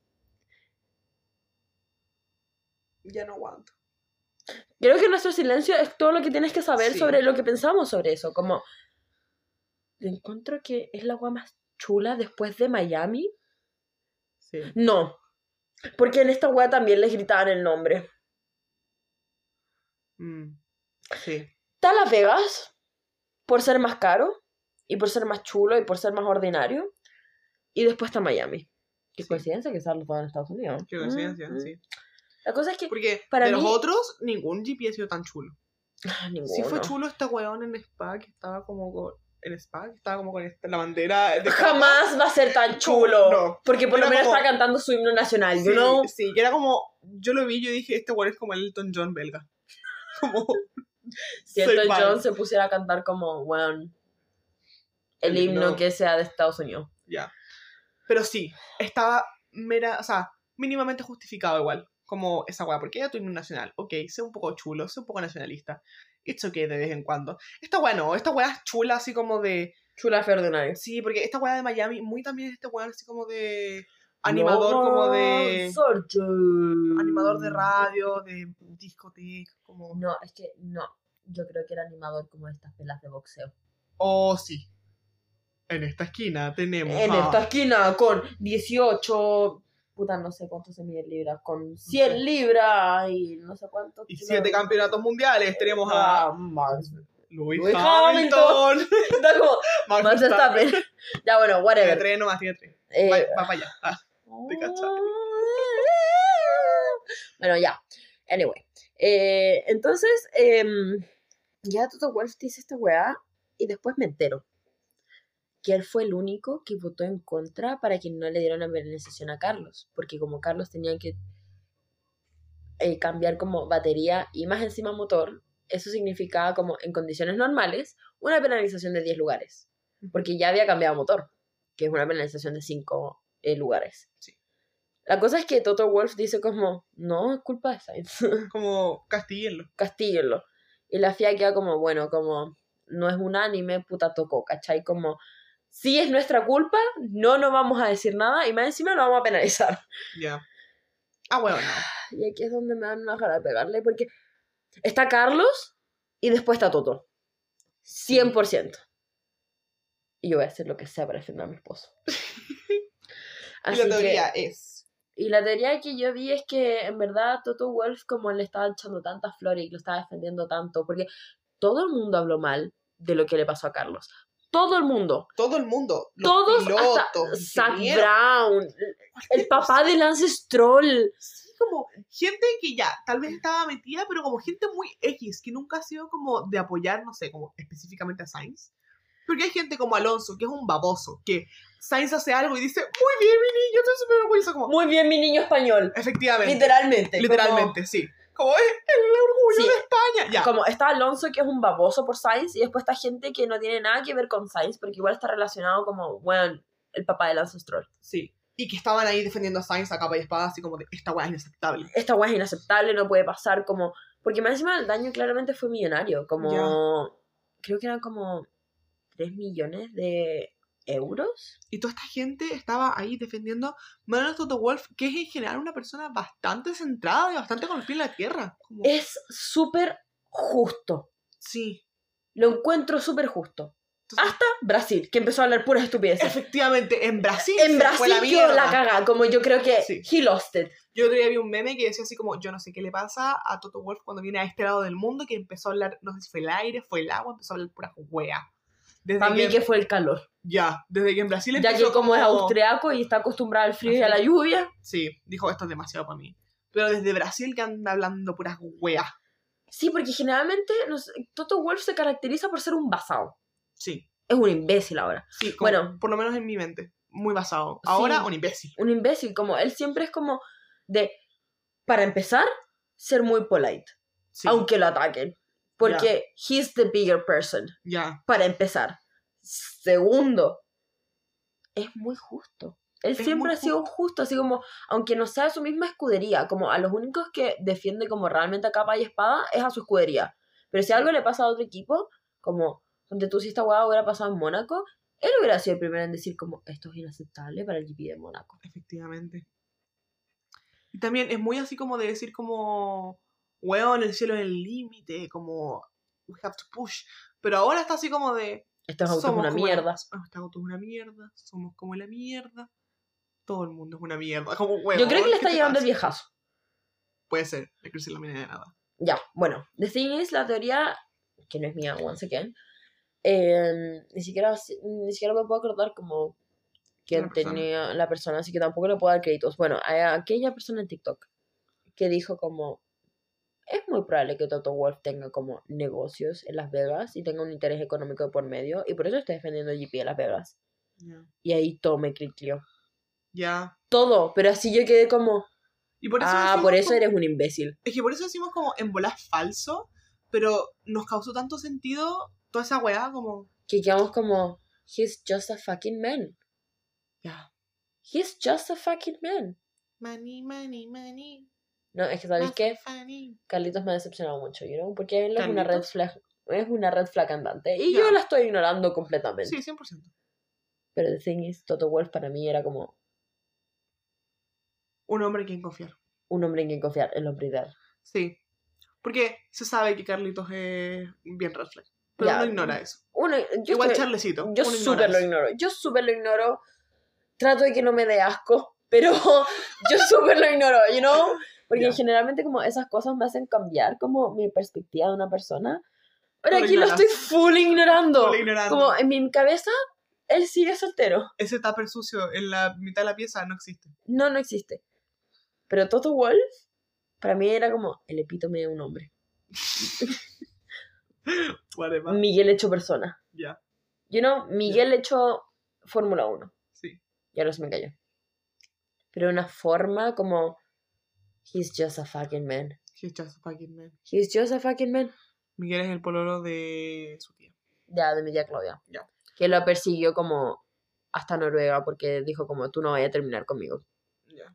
Ya no aguanto. Creo que nuestro silencio es todo lo que tienes que saber Sí. sobre lo que pensamos sobre eso. Como, encuentro que es la agua más chula después de Miami. Sí. No, porque en esta agua también les gritaban el nombre. Mm. Sí. Está Las Vegas, por ser más caro, y por ser más chulo, y por ser más ordinario. Y después está Miami. Qué Sí. coincidencia que están los dos en Estados Unidos. Qué coincidencia, Mm, mm. sí. La cosa es que Porque Para de los mí- otros, ningún GP ha sido tan chulo. Ah, ninguno. Sí fue chulo este weón en Spa que estaba como con... En Spa que estaba como con esta- la bandera de Jamás va a ser tan chulo. No. Porque por lo Era menos como- está cantando su himno nacional, Sí, know? sí, que era como... Yo lo vi yo dije, este weón es como el Elton John belga. Como... Si Elton. John se pusiera a cantar como, weón, el, El himno himno. que sea de Estados Unidos. Ya. Pero sí, estaba mera, o sea, mínimamente justificado igual. Como esa weá, porque era tu himno nacional. Ok, sé un poco chulo, sé un poco nacionalista. It's okay de vez en cuando. Esta weá no, esta weá es chula así como de. Chula fe ordinaria. Sí, porque esta weá de Miami, muy también este weá así como de. Animador como de. Sorge. Animador de radio, de discoteca, como. No, es que no. Yo creo que era animador como de estas pelas de boxeo. Oh, sí. En esta esquina tenemos. En a- esta esquina con 18. Puta, no sé cuánto se mide en libras. Con 100 libras y no sé cuántos. Y kilos. siete campeonatos mundiales. Tenemos a. Ah, Max. Lewis Hamilton. Está como Max Max Verstappen. Ya, bueno, Tiene whatever. tres nomás, tiene. Eh, Va, va para allá. Ah, te cachai. Bueno, ya. Anyway. Eh, entonces, em, ya Toto Wolf dice esta weá y después me entero que él fue el único que votó en contra para que no le dieran la penalización a Carlos. Porque como Carlos tenía que eh, cambiar como batería y más encima motor, eso significaba como en condiciones normales una penalización de 10 lugares. Porque ya había cambiado motor, que es una penalización de 5 lugares. Sí. La cosa es que Toto Wolf dice como, no, es culpa de Sainz, Como castíguenlo. castíguenlo. Y la FIA queda como, bueno, como, no es un anime, puta tocó, ¿cachai? Como, si es nuestra culpa, no nos vamos a decir nada y más encima lo vamos a penalizar. Ya. Ah, bueno, no. Y aquí es donde me dan una gana de pegarle, porque está Carlos y después está Toto. 100%. Y yo voy a hacer lo que sea para defender a mi esposo. Y la teoría que, es. y la teoría que yo vi es que en verdad Toto Wolf como le estaba echando tantas flores y lo estaba defendiendo tanto, porque todo el mundo habló mal de lo que le pasó a Carlos. Todo el mundo. Todo el mundo. Los Todos, pilotos, hasta Zach Brown, el papá de Lance Stroll. Sí, como gente que ya tal vez estaba metida, pero como gente muy X, que nunca ha sido como de apoyar, no sé, como específicamente a Sainz. Porque hay gente como Alonso, que es un baboso, que Sainz hace algo y dice, muy bien, mi niño, estoy súper orgulloso. Como, Muy bien, mi niño español. efectivamente. Literalmente. como- Literalmente, sí. Como es el orgullo Sí. de España. Ya. Como está Alonso, que es un baboso por Sainz, y después está gente que no tiene nada que ver con Sainz, porque igual está relacionado como, bueno, el papá de Lance Stroll. Sí. Y que estaban ahí defendiendo a Sainz a capa y espada, así como de, esta weá es inaceptable. Esta weá es inaceptable, no puede pasar, como... Porque más encima el daño claramente fue millonario, como... Creo que eran como 3 millones de euros. Y toda esta gente estaba ahí defendiendo Manuel Toto Wolf, que es en general una persona bastante centrada y bastante con el pie en la tierra. Como, Es súper justo. Sí. Lo encuentro súper justo. Entonces, Hasta Brasil, que empezó a hablar puras estupideces. efectivamente, en Brasil En Brasil fue la quedó la mierda. caga, como yo creo que Sí. he lost it. Yo otro día vi un meme que decía así como, yo no sé qué le pasa a Toto Wolf cuando viene a este lado del mundo, que empezó a hablar, no sé si fue el aire, fue el agua, empezó a hablar pura wea. Desde Para mí que fue el calor. Ya, desde que en Brasil Ya empezó que como es austriaco y está acostumbrado al frío y a la lluvia. Sí, dijo, esto es demasiado para mí. Pero desde Brasil que anda hablando puras weas. Sí, porque generalmente no sé, Toto Wolf se caracteriza por ser un basado. Sí, Es un imbécil ahora. sí, como- Bueno. por lo menos en mi mente. Muy basado. Ahora, Sí. un imbécil. Un imbécil, como él siempre es como de, para empezar, ser muy polite. Sí, Aunque lo ataquen. Porque he's the bigger person. ya. Para empezar. Segundo, es muy justo. Él Es siempre ha sido justo, así como, aunque no sea de su misma escudería, como a los únicos que defiende como realmente a capa y espada es a su escudería. Pero si algo le pasa a otro equipo, como, donde tú si esta hueá hubiera pasado en Mónaco, él hubiera sido el primero en decir como, esto es inaceptable para el GP de Mónaco. Efectivamente. Y también es muy así como de decir como, weón, el cielo es el límite, como, we have to push. Pero ahora está así como de, Esto es auto es somos una como la- mierda. este auto es una mierda, somos como la mierda. Todo el mundo es una mierda. Como, weón, Yo creo que le ¿qué está llevando el viejazo. Puede ser, la crisis la mina de nada. Ya, bueno, The Thing is, la teoría, que no es mía, once again, eh, ni, siquiera, ni siquiera me puedo acordar como quién tenía la persona, así que tampoco le puedo dar créditos. Bueno, a aquella persona en TikTok que dijo como, es muy probable que Toto Wolf tenga como negocios en Las Vegas y tenga un interés económico de por medio, y por eso está defendiendo el GP de Las Vegas. Ya. Y ahí todo me cliqueó. Ya. Todo, pero así yo quedé como, Y por eso ah, por eso como- eres un imbécil. Es que por eso decimos como en bolas falso, pero nos causó tanto sentido toda esa weá como. Que quedamos como, he's just a fucking man. Ya. He's just a fucking man. Money, money, money. No, es que ¿sabéis más qué? funny. Carlitos me ha decepcionado mucho, you know? Porque él es una red flag, es una red flag andante. Y Ya. yo la estoy ignorando completamente. Sí, 100%. Pero The Thing is, Toto Wolf para mí era como Un hombre en quien confiar. un hombre en quien confiar, el hombre ideal. Sí. Porque se sabe que Carlitos es bien red flag. Pero Ya. uno ignora eso. Uno, yo Igual estoy- Charlecito. yo súper lo ignoro. Yo súper lo ignoro. Trato de que no me dé asco, pero yo súper lo ignoro, you know? Porque Ya. generalmente como esas cosas me hacen cambiar como mi perspectiva de una persona. Pero aquí lo estoy full ignorando. Full ignorando. Como en mi cabeza, él sigue soltero. Ese tupper sucio en la mitad de la pieza no existe. No, no existe. Pero Toto Wolf, para mí era como el epítome de un hombre. Miguel hecho persona. Ya. You know, Miguel hecho Fórmula 1. Sí. Y ahora se me cayó. Pero de una forma como. He's just a fucking man. He's just a fucking man. He's just a fucking man. Miguel es el pololo de su tía. Ya, de mi tía Claudia. Ya. Que lo persiguió como hasta Noruega porque dijo como tú no vayas a terminar conmigo. Ya.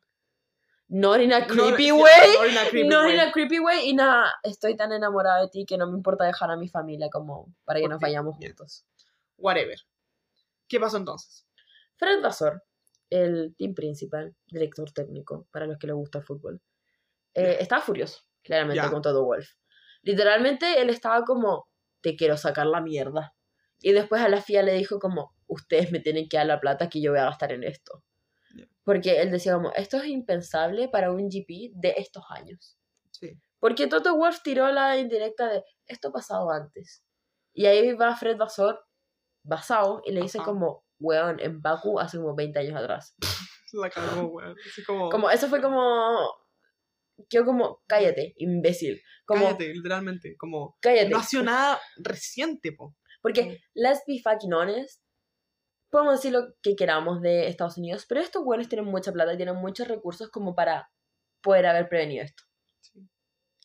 Not in a No, creepy sí, way. not in a creepy No way. in a creepy way. Y nada, estoy tan enamorada de ti que no me importa dejar a mi familia como para que Por nos ti, vayamos ya. juntos. Whatever. ¿Qué pasó entonces? Fred Vasor, el team principal, director técnico, para los que les gusta el fútbol, eh, estaba furioso, claramente, Ya. con todo Wolf. Literalmente, él estaba como, te quiero sacar la mierda. Y después a la FIA le dijo como, ustedes me tienen que dar la plata que yo voy a gastar en esto. Porque él decía como, esto es impensable para un GP de estos años. Sí. Porque Toto Wolf tiró la indirecta de, esto ha pasado antes. Y ahí va Fred Vasor, basado, y le dice como, weón, en Baku hace como 20 años atrás. La cagó, weón. Así como. Como, eso fue como, quedó como, cállate, imbécil. Como, cállate, literalmente. Como. cállate. No ha sido nada reciente, po. Porque, let's be fucking honest, podemos decir lo que queramos de Estados Unidos, pero estos buenos tienen mucha plata y tienen muchos recursos como para poder haber prevenido esto. Sí.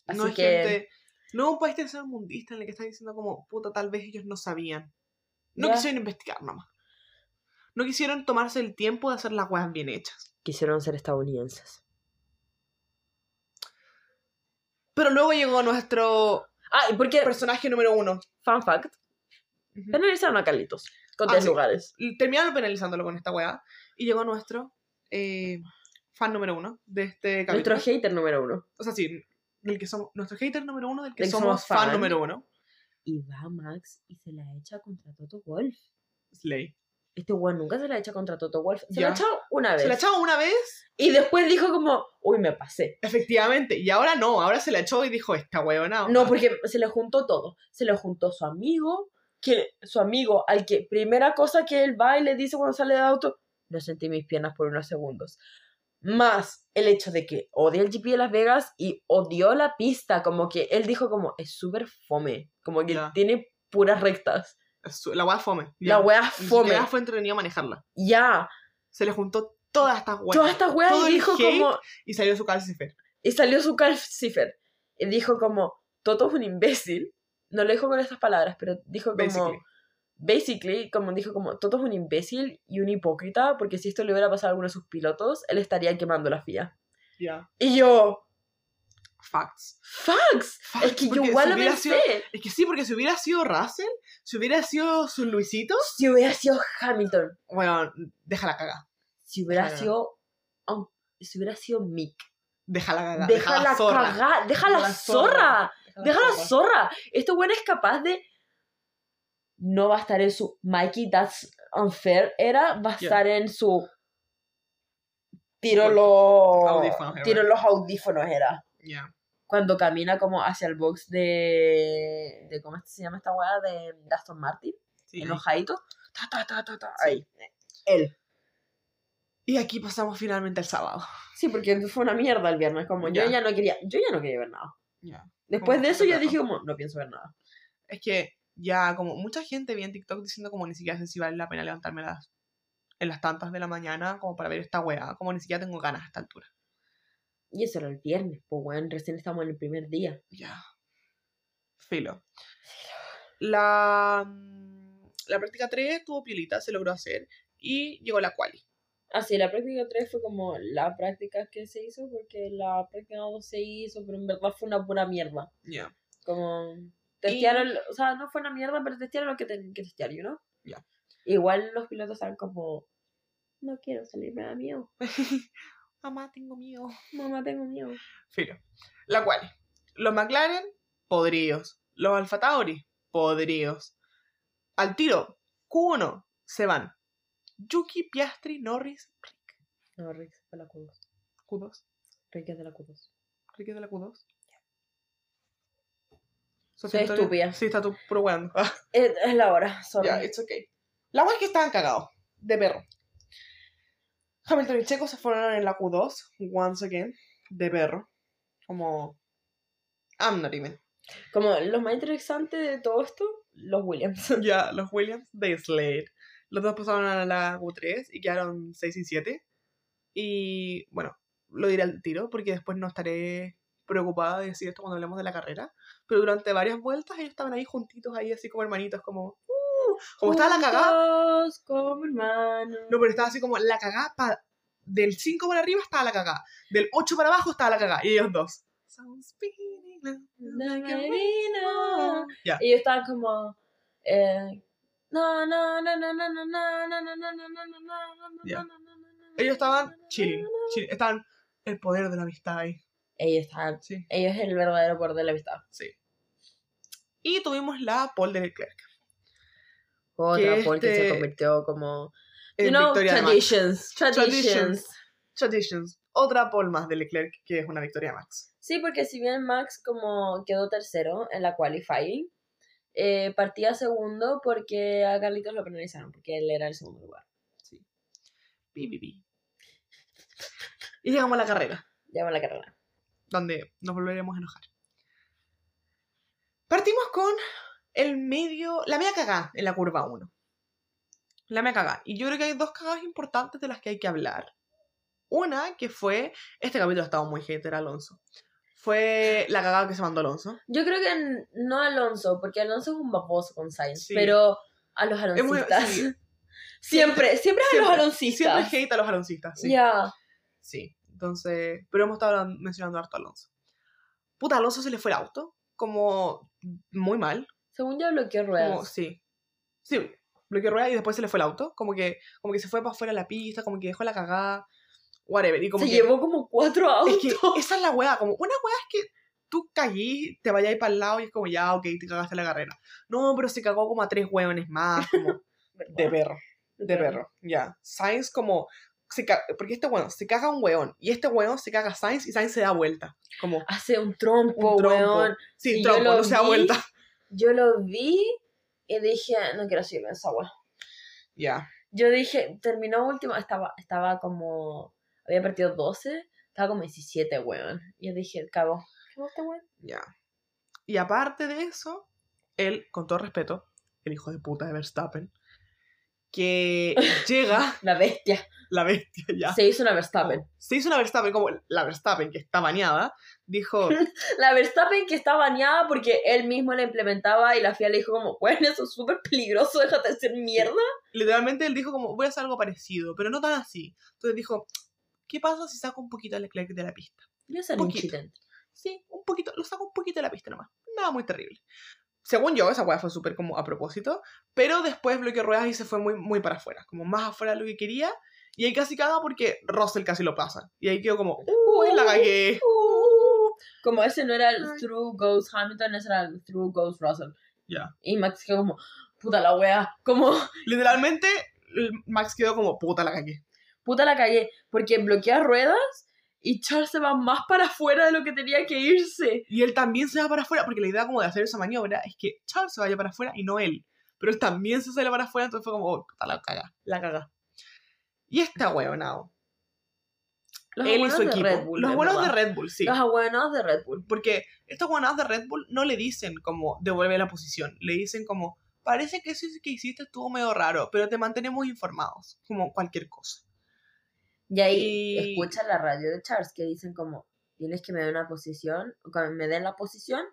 Así no es que, gente. No es un país tercermundista en el que están diciendo como, puta, tal vez ellos no sabían. No quisieron investigar nomás. No quisieron tomarse el tiempo de hacer las weas bien hechas. quisieron ser estadounidenses. Pero luego llegó nuestro Ah, y porque, personaje número uno. fun fact, penalizaron a Carlitos con Ah, 10 sí. lugares. Terminaron penalizándolo con esta wea. Y llegó nuestro eh, fan número uno de este capítulo. Nuestro hater número uno. O sea, sí, del que somos, nuestro hater número uno, del que Del que somos, somos fan. fan. número uno. Y va Max y se la echa contra Toto Wolf. Slay. Este weón nunca se la echa contra Toto Wolf. Se Ya. la ha echado una vez. Se la echaba una vez, Y después dijo como, uy, me pasé. efectivamente, y ahora no, ahora se la echó y dijo, esta huevona. No, porque se le juntó todo. Se le juntó su amigo, que su amigo, al que primera cosa que él va y le dice cuando sale de auto, no sentí mis piernas por unos segundos. Más el hecho de que odia el GP de Las Vegas y odió la pista, como que él dijo como, es súper fome, como que tiene puras rectas. La wea fome. La wea fome. siquiera fue entretenido manejarla. Ya, Se le juntó todas estas weas. todas estas weas y dijo como, Y salió su calcifer. Y salió su calcifer. Y dijo como, Toto es un imbécil. No lo dijo con estas palabras, pero dijo como... Basically. Basically, como dijo como, Toto es un imbécil y un hipócrita, porque si esto le hubiera pasado a alguno de sus pilotos, él estaría quemando la FIA. Ya. Y yo, Facts. Facts, Es que yo igual lo pensé. sido- Es que sí, porque si hubiera sido Russell, si hubiera sido su Luisito, Si hubiera sido Hamilton, bueno, déjala cagar. si hubiera sido... Si hubiera sido Mick. Déjala cagar. Deja la zorra. cagada, deja la zorra. Deja la zorra. Este weón es capaz de. No va a estar en su Mikey, that's unfair. Era, va a estar en su. Tiro los. audífonos. Tiro los audífonos, era. Ya. Cuando camina como hacia el box de. de ¿Cómo es que se llama esta weá? De, de Aston Martin. Sí. Enojadito. Ta, ta, ta, ta, ta. Sí. Ahí. Él. Y aquí pasamos finalmente al sábado. Sí, porque fue una mierda el viernes. Como yo Ya. no quería. Yo ya no quería ver nada. Ya. Después Como de eso yo dije como, no pienso ver nada. Es que ya como mucha gente vi en TikTok diciendo como ni siquiera sé si vale la pena levantarme las, en las tantas de la mañana como para ver esta weá, como ni siquiera tengo ganas a esta altura. Y eso era el viernes, pues weón, recién estamos en el primer día. Ya. Filo. La, mm, la práctica 3 tuvo piolita, se logró hacer y llegó la quali. Ah, sí, la práctica 3 fue como la práctica que se hizo, porque la práctica 2 se hizo, pero en verdad fue una pura mierda. Ya. Como testearon, o sea, no fue una mierda, pero testearon lo que tenían que testear, ¿you know? Ya. Igual los pilotos estaban como, no quiero salir, me da miedo. Mamá, tengo miedo. Mamá, tengo miedo. Filo. La quali. Los McLaren, podridos. Los Alfa Tauri, podridos. Al tiro, Q1, se van. Yuki, Piastri, Norris, Rick. No, Rick fue la Q2. Q2. Rick es de la Q2. Rick es de la Q2. Soy estúpida. Sí, está tú. Ah, Es, es la hora, sorry. Ya, it's okay. La wea es que estaban cagados. De perro. Hamilton y Checo se fueron en la Q2. Once again. De perro. Como. I'm not even. Como lo más interesante de todo esto, los Williams. Ya, los Williams de Slade. Los dos pasaron a la Q3 y quedaron 6 y 7. Y bueno, lo diré al tiro porque después no estaré preocupada de decir esto cuando hablemos de la carrera. Pero durante varias vueltas ellos estaban ahí juntitos, ahí así como hermanitos, como. "Uh", como estaba la cagada. Como hermanos. No, pero estaba así como la cagada para del 5 para arriba estaba la cagada. Del 8 para abajo estaba la cagada. Y ellos dos. Ya. Y ellos estaban como. Eh, no, no, no, no, no, no, no, no, no, no, no, no, Ellos estaban chilling, chilling. Estaban el poder de la amistad ahí. Ellos estaban. Sí. Ellos el verdadero poder de la amistad. Sí. Y tuvimos la Paul de Leclerc. Otra Que Paul que se este- convirtió como. You En know, traditions, traditions. Traditions. Traditions. Otra Paul más de Leclerc, que es una victoria Max. Sí, porque si bien Max como quedó tercero en la qualifying, eh, partía segundo porque a Carlitos lo penalizaron, porque él era el segundo lugar. Pi, pi, pi. Y llegamos a la carrera, Ya va la carrera. donde nos volveremos a enojar. Partimos con el medio, la media cagada en la curva 1. La media cagada. Y yo creo que hay dos cagadas importantes de las que hay que hablar. Una que fue, este capítulo ha estado muy hater Alonso. Fue la cagada que se mandó Alonso. Yo creo que no Alonso, porque Alonso es un baboso con Sainz, Sí. pero a los Es muy- aloncistas. sí. Siempre, siempre a los Siempre- aloncistas. Siempre hate a los aloncistas. Sí. Ya. Sí, entonces, pero hemos estado mencionando harto a Alonso. Puta, a Alonso se le fue el auto, como muy mal, Según ya bloqueó ruedas. como, sí, sí, bloqueó rueda y después se le fue el auto, como que, como que se fue para afuera de la pista, como que dejó la cagada, whatever, y como se que, llevó como cuatro autos. es que esa es la weá, como, una weá es que tú caí, te vayas para el lado y es como, ya, ok, te cagaste la carrera. No, pero se cagó como a tres hueones más, como, de perro. De perro, ya. Sainz como... Se porque este weón se caga un weón y este weón se caga a Sainz y Sainz se da vuelta. Como, Hace un trompo, Un trompo. weón. sí, yo trompo, no se da vi. vuelta. Yo lo vi y dije, no quiero seguir en esa weá. Ya, Yo dije, terminó último, estaba, estaba como, había partido 12, estaba como 17, weón. Y yo dije, cabo, ¿qué este weón? ya. Y aparte de eso, él, con todo respeto, el hijo de puta de Verstappen, que llega La bestia. la bestia ya. Se hizo una Verstappen. Se hizo una Verstappen como la Verstappen que está bañada. Dijo, La Verstappen que está bañada porque él mismo la implementaba y la FIA le dijo como, bueno, eso es súper peligroso, déjate de ser mierda. literalmente él dijo como, voy a hacer algo parecido, pero no tan así. Entonces dijo, ¿qué pasa si saco un poquito a Leclerc de la pista? Yo Un poquito. Sí, un poquito, lo saco un poquito de la pista nomás. Nada muy terrible. Según yo, esa weá fue súper como a propósito, pero después bloqueó ruedas y se fue muy, muy para afuera, como más afuera de lo que quería, y ahí casi caga porque Russell casi lo pasa. Y ahí quedó como, uy, la cagué. Uh, como ese no era el. Through Goes Hamilton, ese era el Through Goes Russell. Ya. Y Max quedó como, puta la wea, como, Literalmente, Max quedó como, puta, la cagué. puta la cagué, porque bloquea ruedas y Charles se va más para afuera de lo que tenía que irse. Y él también se va para afuera, porque la idea como de hacer esa maniobra es que Charles se vaya para afuera y no él. Pero él también se sale para afuera, entonces fue como, oh, la caga, la caga. Y esta weonado. Los Él y su de equipo. Red Bull, los buenos de. Red Bull, sí. Los abuelos de Red Bull. Porque estos buenos de Red Bull no le dicen como devuelve la posición. Le dicen como, parece que eso que hiciste estuvo medio raro, pero te mantenemos informados. Como cualquier cosa. Y ahí Y- escucha la radio de Charles que dicen como, tienes que me den una posición, o que me den la posición,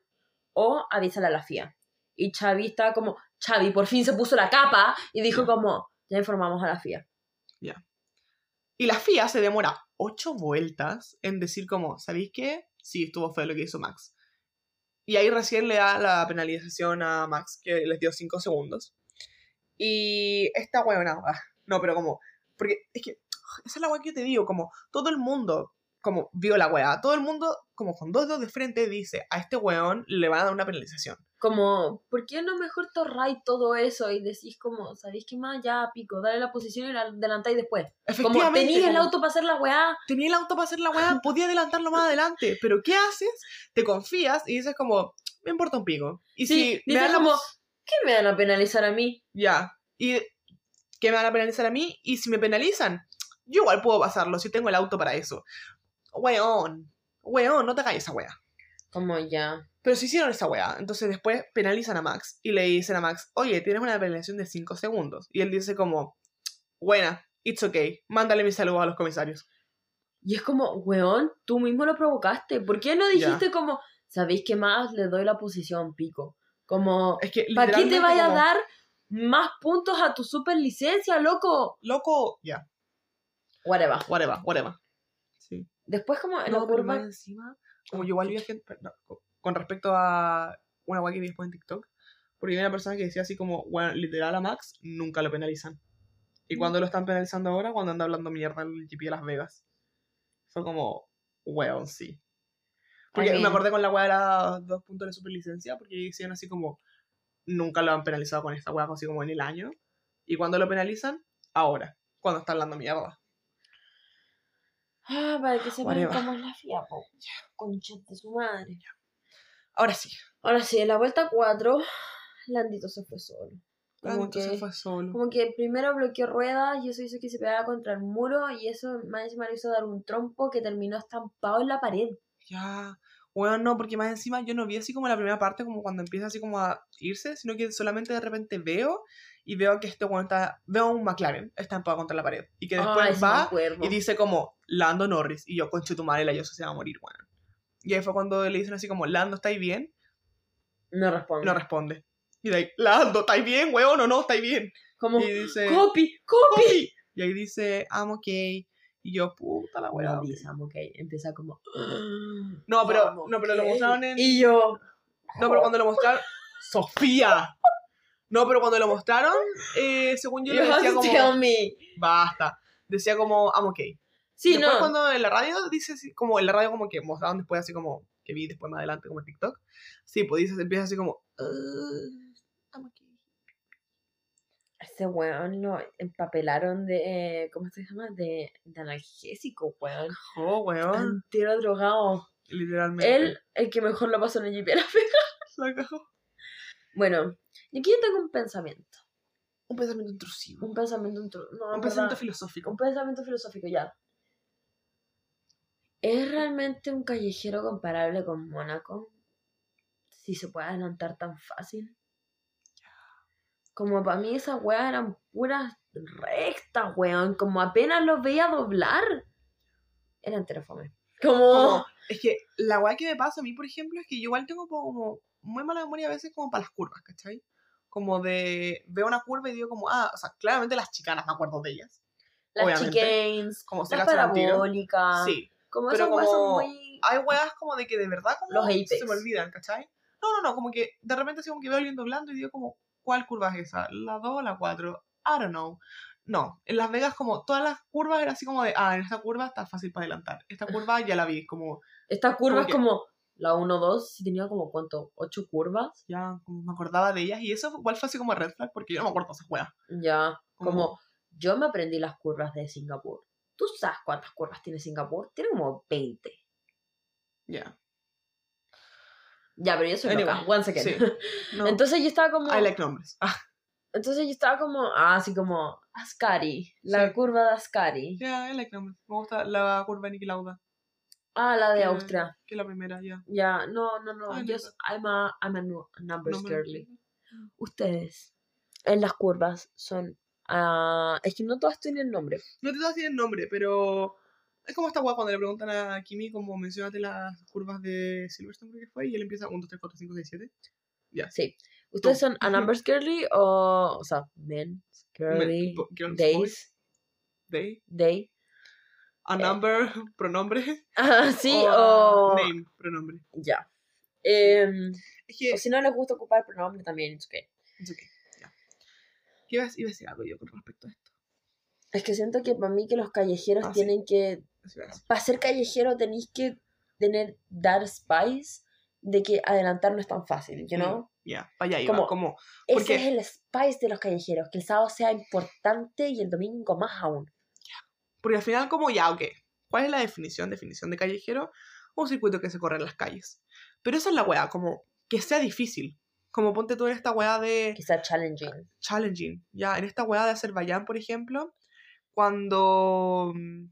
o avísale a la FIA. Y Xavi estaba como, Xavi por fin se puso la capa y dijo Ya. como, ya informamos a la FIA. Y la FIA se demora ocho vueltas en decir como, ¿sabéis qué? Sí, estuvo feo lo que hizo Max. Y ahí recién le da la penalización a Max, que les dio cinco segundos. Y esta huevona, ah, no, pero como, porque es que esa es la hueá que yo te digo, como todo el mundo como vio la hueá, todo el mundo como con dos dedos de frente dice, a este hueón le van a dar una penalización. Como, ¿por qué no mejor torráis todo eso y decís como, ¿sabéis qué más? Ya, pico, dale la posición y la adelantáis después. Como tenías el auto para hacer la weá. tenía el auto para hacer la weá, podía adelantarlo más adelante, pero ¿qué haces? Te confías y dices como, me importa un pico. Y Sí, si dices como, ¿qué me van a penalizar a mí? ya, y que me van a penalizar a mí, y si me penalizan, yo igual puedo pasarlo si tengo el auto para eso. Weón, weón, no te hagas esa weá. Como ya. Pero si hicieron esa weá, entonces después penalizan a Max y le dicen a Max, oye, tienes una penalización de 5 segundos. Y él dice como, buena, it's okay, mándale mis saludos a los comisarios. Y es como, weón, tú mismo lo provocaste. ¿Por qué no dijiste como, ¿sabéis qué más? Le doy la posición, pico. Como, Es que ¿para qué te vaya a dar más puntos a tu super licencia, loco? Loco, ya. Whatever. Whatever, whatever. Sí. Después como en No, la curva... encima, como yo igual vi a gente, co- con respecto a una guay que vi después en TikTok, porque había una persona que decía así como, bueno, literal a Max nunca lo penalizan. ¿Y Mm. cuando lo están penalizando ahora? Cuando anda hablando mierda el GP de Las Vegas. Fue como, weón, sí. Porque mean- me acordé con la weá de las dos puntos de superlicencia, porque decían así como, nunca lo han penalizado con esta weá, así como en el año. ¿Y cuando lo penalizan? Ahora, cuando está hablando mierda. Ah, para que sepan cómo es la FIA, po. Concha de su madre. Ahora sí. Ahora sí, en la vuelta 4, Landito se fue solo. Como Landito que, se fue solo. como que primero bloqueó ruedas y eso hizo que se pegara contra el muro y eso más encima le hizo dar un trompo que terminó estampado en la pared. Ya. Bueno, no, porque más encima yo no vi así como la primera parte, como cuando empieza así como a irse, sino que solamente de repente veo y veo que este weón está. Veo a un McLaren estampado contra la pared. Y que después va y dice como Lando Norris. Y yo, conche tu madre, la yo se va a morir, weón. Y ahí fue cuando le dicen así como, Lando, ¿estáis bien? No responde. No responde. Y de ahí, Lando, ¿estáis bien, weón? O no, ¿estáis bien? como, Y dice, copy, copy. "Copy". Y ahí dice, I'm okay. Y yo, puta la weá. No dice, ok, empieza como... No, pero, "I'm no, pero lo okay". mostraron en. Y yo... No, pero cuando lo mostraron. ¡Sofía! No, pero cuando lo mostraron, eh, según yo You le have decía como. tell me. Basta. Decía como, I'm okay. Sí, después no. cuando en la radio dice así, como en la radio como que mostraron después así como, que vi después más adelante como en TikTok. Sí, pues dice, empieza así como, "Uh, I'm okay. Ese weón lo empapelaron de... eh, ¿Cómo se llama? De, de analgésico, weón. Oh, weón. Entero drogado. Literalmente. Él, el que mejor lo pasó en el GP. La cagó. Bueno, y aquí yo tengo un pensamiento. Un pensamiento intrusivo. Un pensamiento... intru- No, Un en pensamiento verdad, filosófico. un pensamiento filosófico, ya. ¿Es realmente un callejero comparable con Mónaco? Si se puede adelantar tan fácil. Como para mí esas weas eran puras rectas, weón. Como apenas los veía doblar. Eran terafome. Como... Como- es que la weá que me pasa a mí, por ejemplo, es que yo igual tengo como muy mala memoria a veces como para las curvas, ¿cachai? Como de, veo una curva y digo como, ah, o sea, claramente las chicanas me acuerdo de ellas. las obviamente. chicanes, Como se las parabólicas. Sí. Como pero esas como- muy... Hay weas como de que de verdad como Los se me olvidan, ¿cachai? No, no, no, como que de repente así como que veo alguien doblando y digo como, ¿cuál curva es esa? ¿La 2 o la 4? I don't know. No, en Las Vegas como todas las curvas era así como de, ah, en esta curva está fácil para adelantar. Esta curva ya la vi, como, Esta curva es que- como la 1-2, si tenía como cuánto, 8 curvas. ya como me acordaba de ellas y eso igual fue así como red flag porque yo no me acuerdo de esas weas. Ya, Como- como yo me aprendí las curvas de Singapur. ¿Tú sabes cuántas curvas tiene Singapur? Tiene como 20. Ya. Ya, pero yo soy loca. Anyway, One second. sí. No, Entonces yo estaba como... I like numbers. Ah, Entonces yo estaba como... Ah, así como... Ascari. La Sí. curva de Ascari. yeah, I like numbers. Me gusta la curva de Niki Lauda, Ah, la de Que- Austria. que la primera, ya. Ya, no, no, no. Yo no. I'm a, I'm a nu- numbers Number- girly. Ustedes, en las curvas, son... ah, es que no todas tienen nombre. No decir el nombre, pero es como esta guapa cuando le preguntan a Kimi como mencionate las curvas de Silverstone creo que fue y él empieza 1, 2, 3, 4, 5, 6, 7. Ya. Sí. ¿Ustedes son a numbers girly o, o sea, men, girly, girls, days, boys, They, day? A Eh. number, pronombre. Ah, sí, o o... name, pronombre. Ya. Em, que. o si no les gusta ocupar pronombre también, it's okay. it's okay, ya. ¿Qué iba a, iba a decir algo yo con respecto a esto? Es que siento que para mí que los callejeros Ah, sí. tienen que... A decir. Para ser callejero tenéis que tener, dar spice de que adelantar no es tan fácil, you know? Mm, Ya, para allá iba. Como- Como, Ese Porque- es el spice de los callejeros, que el sábado sea importante y el domingo más aún. Porque al final, como ya, ok. ¿Cuál es la definición? Definición de callejero. Un circuito que se corre en las calles. Pero esa es la weá, como que sea difícil. Como ponte tú en esta weá de. Que sea challenging. challenging. Ya, en esta weá de Azerbaiyán, por ejemplo, cuando mm,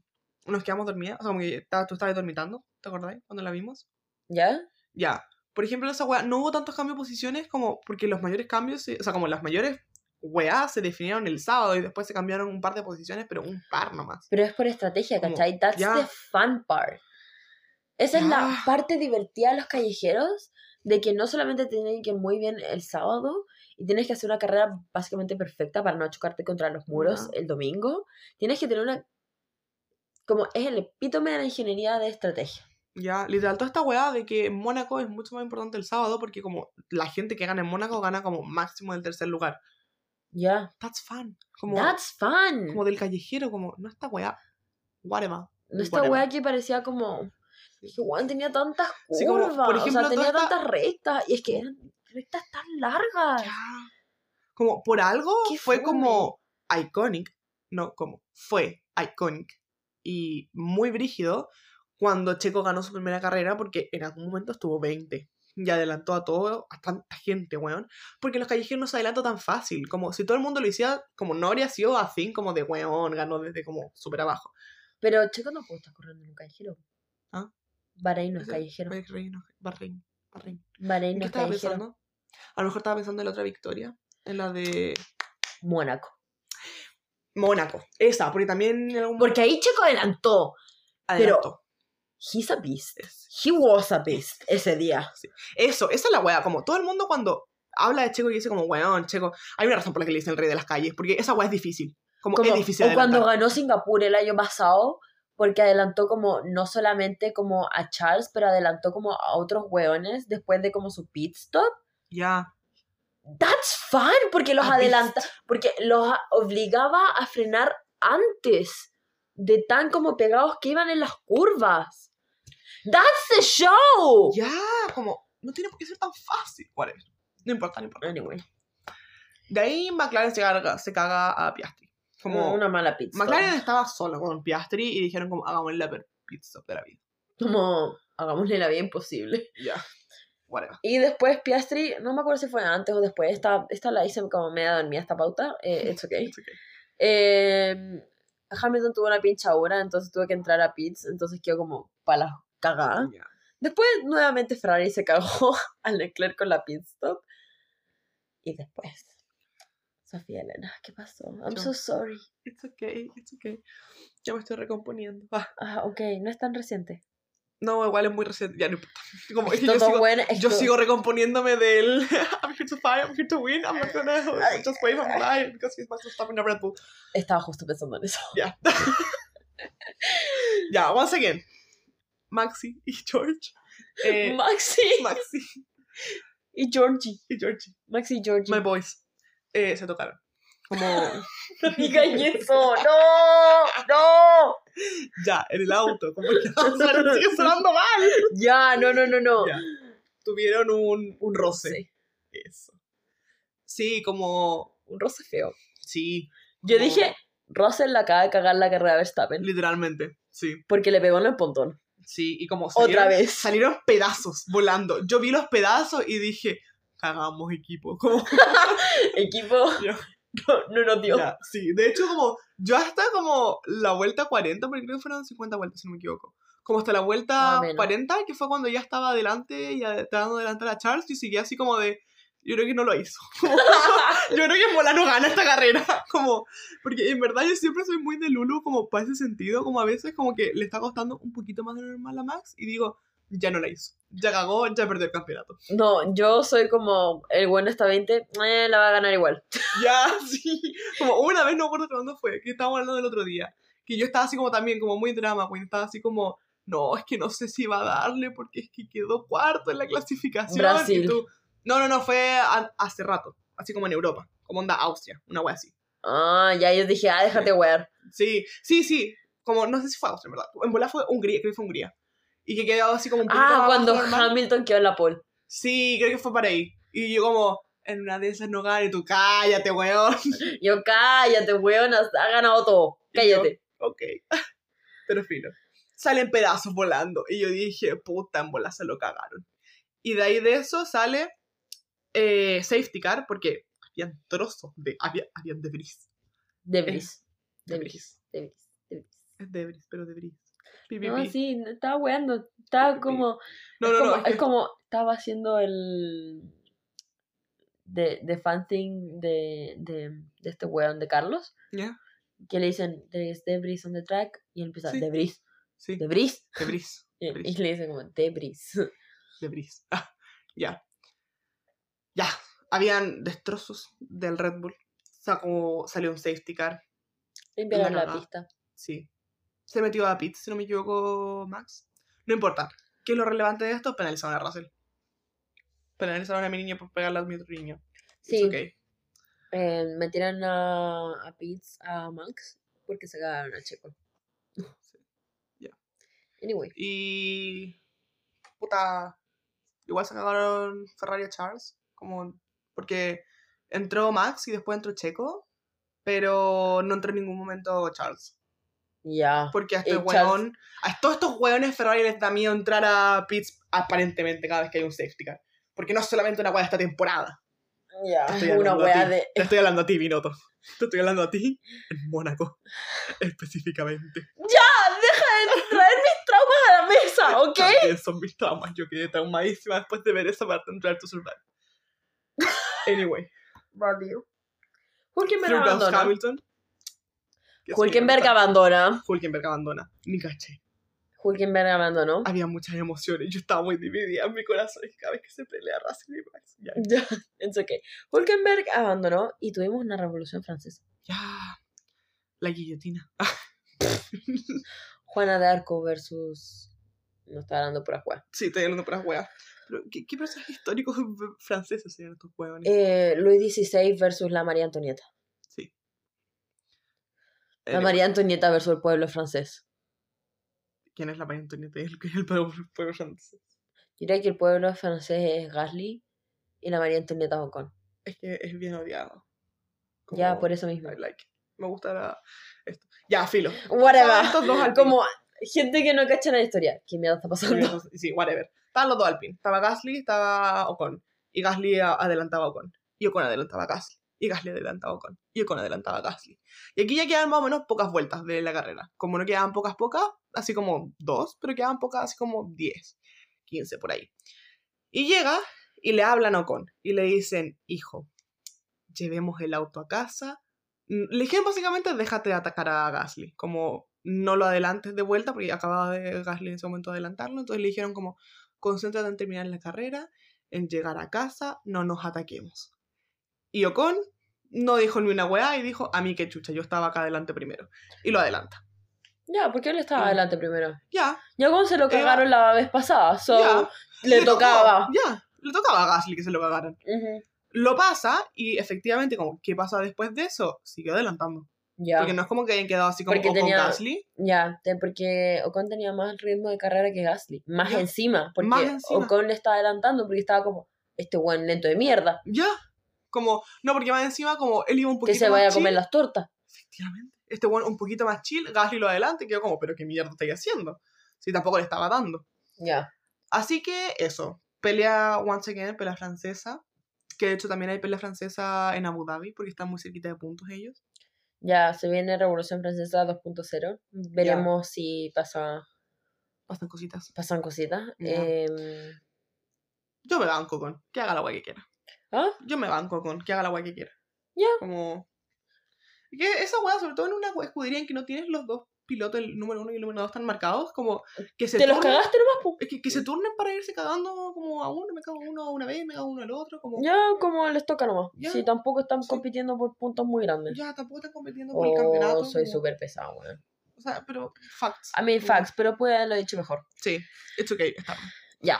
nos quedamos dormidas, o sea, como que tú estabas dormitando, ¿te acordáis? Cuando la vimos. ¿Ya? Ya. Por ejemplo, en esa weá no hubo tantos cambios de posiciones como porque los mayores cambios, o sea, como las mayores weá se definieron el sábado y después se cambiaron un par de posiciones, pero un par nomás. Pero es por estrategia, ¿cachai? That's ya. the fun part. Esa es la parte divertida de los callejeros, de que no solamente tienen que ir muy bien el sábado y tienes que hacer una carrera básicamente perfecta para no chocarte contra los muros Ya. el domingo, tienes que tener una como es el epítome de la ingeniería de estrategia. Ya, literal, toda esta weá de que Mónaco es mucho más importante el sábado porque como la gente que gana en Mónaco gana como máximo del tercer lugar. Ya. That's fun. Como, That's fun. como del callejero, como, no esta weá. Whatever. No esta whatever. weá que parecía como. Que weón tenía tantas curvas. Sí, como, por ejemplo, o sea, tenía esta- tantas rectas. Y es que eran rectas tan largas. Ya. Como por algo fue como iconic, no, como fue iconic y muy brígido cuando Checo ganó su primera carrera porque en algún momento estuvo 20 y adelantó a todo, a tanta gente, weón. Porque los callejeros no se adelantan tan fácil. Como si todo el mundo lo hiciera, como no habría sido así, como de weón, ganó desde como súper abajo. Pero Checo no puede estar corriendo en un callejero. ¿Ah? Bahrein no es callejero. Bahrein, Bahrein, Bahrein. Bahrein ¿En no qué es estaba callejero. pensando? A lo mejor estaba pensando en la otra victoria, en la de Mónaco. Mónaco. Esa, porque también en algún Porque ahí Checo adelantó. adelantó. He's a beast. He was a beast ese día. Eso, esa es la weá. Como todo el mundo cuando habla de Checo y dice como, weón, Checo. Hay una razón por la que le dicen el rey de las calles. Porque esa weá es difícil. Como, Como, es difícil o cuando ganó Singapur el año pasado, porque adelantó como no solamente como a Charles, pero adelantó como a otros hueones después de como su pit stop. Ya. That's fun, porque los adelanta, porque los obligaba a frenar antes de tan como pegados que iban en las curvas. That's the show. Ya, como, no tiene por qué ser tan fácil. Whatever. No importa, no importa. Anyway, De ahí McLaren se caga, se caga a Piastri. Como, una mala stop. McLaren estaba solo con Piastri y dijeron como, hagámosle la stop de la vida. Como hagámosle la vida imposible. Ya. Whatever. Y después Piastri, no me acuerdo si fue antes o después, esta, esta la hice como media dormida esta pauta, eh, it's okay. It's okay. Eh, Hamilton tuvo una pinchadura, entonces tuvo que entrar a pits, entonces quedó como para la cagada. Después nuevamente Ferrari se cagó al Leclerc con la pit stop. Y después, Sofía Elena, ¿qué pasó? I'm Yo- so sorry. It's okay, it's okay. Ya me estoy recomponiendo. Ah, Ah, ok, no es tan reciente. no, igual es muy reciente. Ya no importa. Como, es que yo sigo, bueno, yo esto- sigo recomponiéndome del I'm here to fight, I'm here to win, I'm not gonna just wave and lie because he's my stop in a Red Bull. Estaba justo pensando en eso. Ya. ya, once again. Maxi y George. Eh, Maxi Maxi y Georgie. y Georgie, Maxi y Georgie. my boys, eh, se tocaron. Como, No digan eso, no, no. ya, en el auto, como que suena- sigue sonando mal. Ya, no, no, no, no. Ya. Tuvieron un, un roce. Sí, Eso. Sí, como, un roce feo. sí, Yo como- dije, Russell la acaba de cagar la carrera de Verstappen literalmente, sí. porque le pegó en el pontón. Sí, y como Otra salieron, vez. salieron pedazos volando. Yo vi los pedazos y dije, cagamos equipo. Como, Equipo Ya. no, no nos dio. ya, sí, de hecho como, yo hasta como la vuelta 40, porque creo que fueron 50 vueltas si no me equivoco. Como hasta la vuelta menos. 40, que fue cuando ya estaba adelante y tratando de adelantar a Charles, y seguía así como de, yo creo que no lo hizo. yo creo que Mola no gana esta carrera. Como, porque en verdad yo siempre soy muy de Lulu como para ese sentido, como a veces como que le está costando un poquito más de lo normal a Max y digo, ya no la hizo. Ya cagó, ya perdió el campeonato. No, yo soy como el bueno está 20, eh, la va a ganar igual. Ya, sí. Como una vez, no me acuerdo cuándo fue, que estábamos hablando del otro día. Que yo estaba así como también, como muy drama, pues estaba así como, no, es que no sé si va a darle porque es que quedó cuarto en la clasificación. Brasil. Y tú, no, no, no, fue a- hace rato, así como en Europa, como onda Austria, una wea así. Ah, ya yo dije, ah, déjate wear. Sí, sí, sí, como, no sé si fue Austria, en verdad. En bola fue Hungría, creo que fue Hungría. Y que quedó así como un poquito Ah, cuando normal. Hamilton quedó en la pole. Sí, creo que fue para ahí. Y yo como, en una de esas no gana y tú, cállate, weón. Yo, cállate, weón, has- ha ganado todo. Y yo, Cállate. Ok. Pero fino. Salen pedazos volando. Y yo dije, puta, en bola se lo cagaron. Y de ahí de eso sale eh, Safety Car, porque habían trozos de. Había, habían debris. Debris. Debris. Debris. Debris. Debris. Es debris, pero debris. Pi, pi, No, pi. sí, estaba weando. Estaba como. No, no, como no. es es como. Estaba haciendo el. De, de fan thing de, de, de este weón de Carlos. ¿Ya? Que le dicen, there is debris on the track. Y él empieza, Sí. debris. Sí. Debris. Debris. Y, Debris. y le dicen como, debris. Debris. Ah, ya. Ya. Habían destrozos del Red Bull. Como salió un Safety Car. Limpiaron La pista. Sí. Se metió a pit, si no me equivoco, Max. No importa. ¿Qué es lo relevante de esto? Penalizaron a Russell. Penalizaron a mi niño por pegarle a mi otro niño. Sí, It's okay. eh, metieron a, a Pitts, a Max, porque se cagaron a Checo. Ya. Anyway. Y. Puta. Igual se cagaron Ferrari a Charles. Como. Porque entró Max y después entró Checo. Pero no entró en ningún momento Charles. Ya. Porque a este Y weón. A todos estos weones Ferrari les da miedo entrar a pits aparentemente cada vez que hay un safety car. Porque no es solamente una weá de esta temporada. Ya. Estoy Una ti. de. Te estoy hablando a ti, Binotto. Te estoy hablando a ti en Mónaco. Específicamente. ¡Ya! ¡Deja de traer mis traumas a la mesa, ¿ok? También son mis traumas. Yo quedé traumadísima después de ver esa parte de Drive to Anyway. Hulkenberg Through goes abandona. Hamilton. Hulkenberg abandona. Hulkenberg abandona. Ni caché. Hulkenberg abandonó. Había muchas emociones. Yo estaba muy dividida en mi corazón. Cada vez que se pelea Russell y Max. Ya. It's okay. Hulkenberg abandonó y tuvimos una revolución francesa. ya. La guillotina. Juana de Arco versus. No está hablando pura juega. Sí, estoy hablando para weas. ¿Qué, qué personajes históricos franceses serían estos huevones? Eh, Luis XVI versus la María Antonieta. sí. La Anyway, María Antonieta versus el pueblo francés. ¿Quién es la María Antonieta? ¿El, el pueblo, pueblo francés? Yo diría que el pueblo francés es Gasly y la María Antonieta Ocon. Es que es bien odiado. Ya, Como- por eso mismo. I like. Me gusta la- esto. Ya, filo. Whatever. Estos dos. Como gente que no cacha la historia. ¿Qué mierda está pasando? Sí, whatever. Estaban los dos Alpine. Estaba Gasly, estaba Ocon. Y Gasly adelantaba a Ocon. Y Ocon adelantaba a Gasly. Y Gasly adelantaba a Ocon. Y Ocon adelantaba a Gasly. Y aquí ya quedan más o menos pocas vueltas de la carrera. Como no quedaban pocas, pocas, así como dos, pero quedaban pocas, así como 10, 15 por ahí. Y llega y le hablan a Ocon. Y le dicen, hijo, llevemos el auto a casa. Mm, Le dijeron básicamente, déjate de atacar a Gasly. Como no lo adelantes de vuelta, porque acababa de Gasly en ese momento adelantarlo. Entonces le dijeron como, concéntrate en terminar la carrera, en llegar a casa, no nos ataquemos. Y Ocon no dijo ni una weá y dijo, a mí qué chucha, yo estaba acá adelante primero. Y lo adelanta. Ya, porque él estaba Y- adelante primero. Ya, Y a Ocon se lo cagaron la vez pasada. So, ya. le tocaba. Ya, le tocaba a Gasly que se lo cagaran. Ujú. Lo pasa y efectivamente, como, ¿qué pasa después de eso? Siguió adelantando. Ya. Porque no es como que hayan quedado así como Porque Ocon tenía- Gasly. Ya, te- porque Ocon tenía más ritmo de carrera que Gasly. Más Ya. encima. Porque Más encima. Ocon le estaba adelantando porque estaba como, este buen lento de mierda. Ya. Como, no, porque más encima, como él iba un Que poquito se más vaya a comer las tortas. Efectivamente. Este bueno un poquito más chill, Gasly lo adelanta y quedó como, pero qué mierda estáis haciendo. Si tampoco le estaba dando. Ya. Así que eso. Pelea once again, pelea francesa. Que de hecho también hay pelea francesa en Abu Dhabi, porque están muy cerquita de puntos ellos. Ya, se viene Revolución Francesa 2.0. Veremos si pasa, Pasan cositas. pasan cositas. Em, Yo me banco con que haga la guay que quiera. ¿Ah? Yo me banco con que haga la guay que quiera. Ya. Como. Que esa weá, sobre todo en una escudería en que no tienes los dos pilotos, el número uno y el número dos, están marcados, como que se ¿Te los cagaste nomás, que, que se turnen para irse cagando como a uno, me cago uno una vez, me cago uno al otro, como Ya, como les toca nomás. Ya. Si tampoco están Sí. compitiendo por puntos muy grandes. ya tampoco están compitiendo por el campeonato. Oh, soy como- súper pesado, weón. O sea, pero facts. A mí, como- facts, pero puede haberlo dicho mejor. Sí, it's okay, está bien.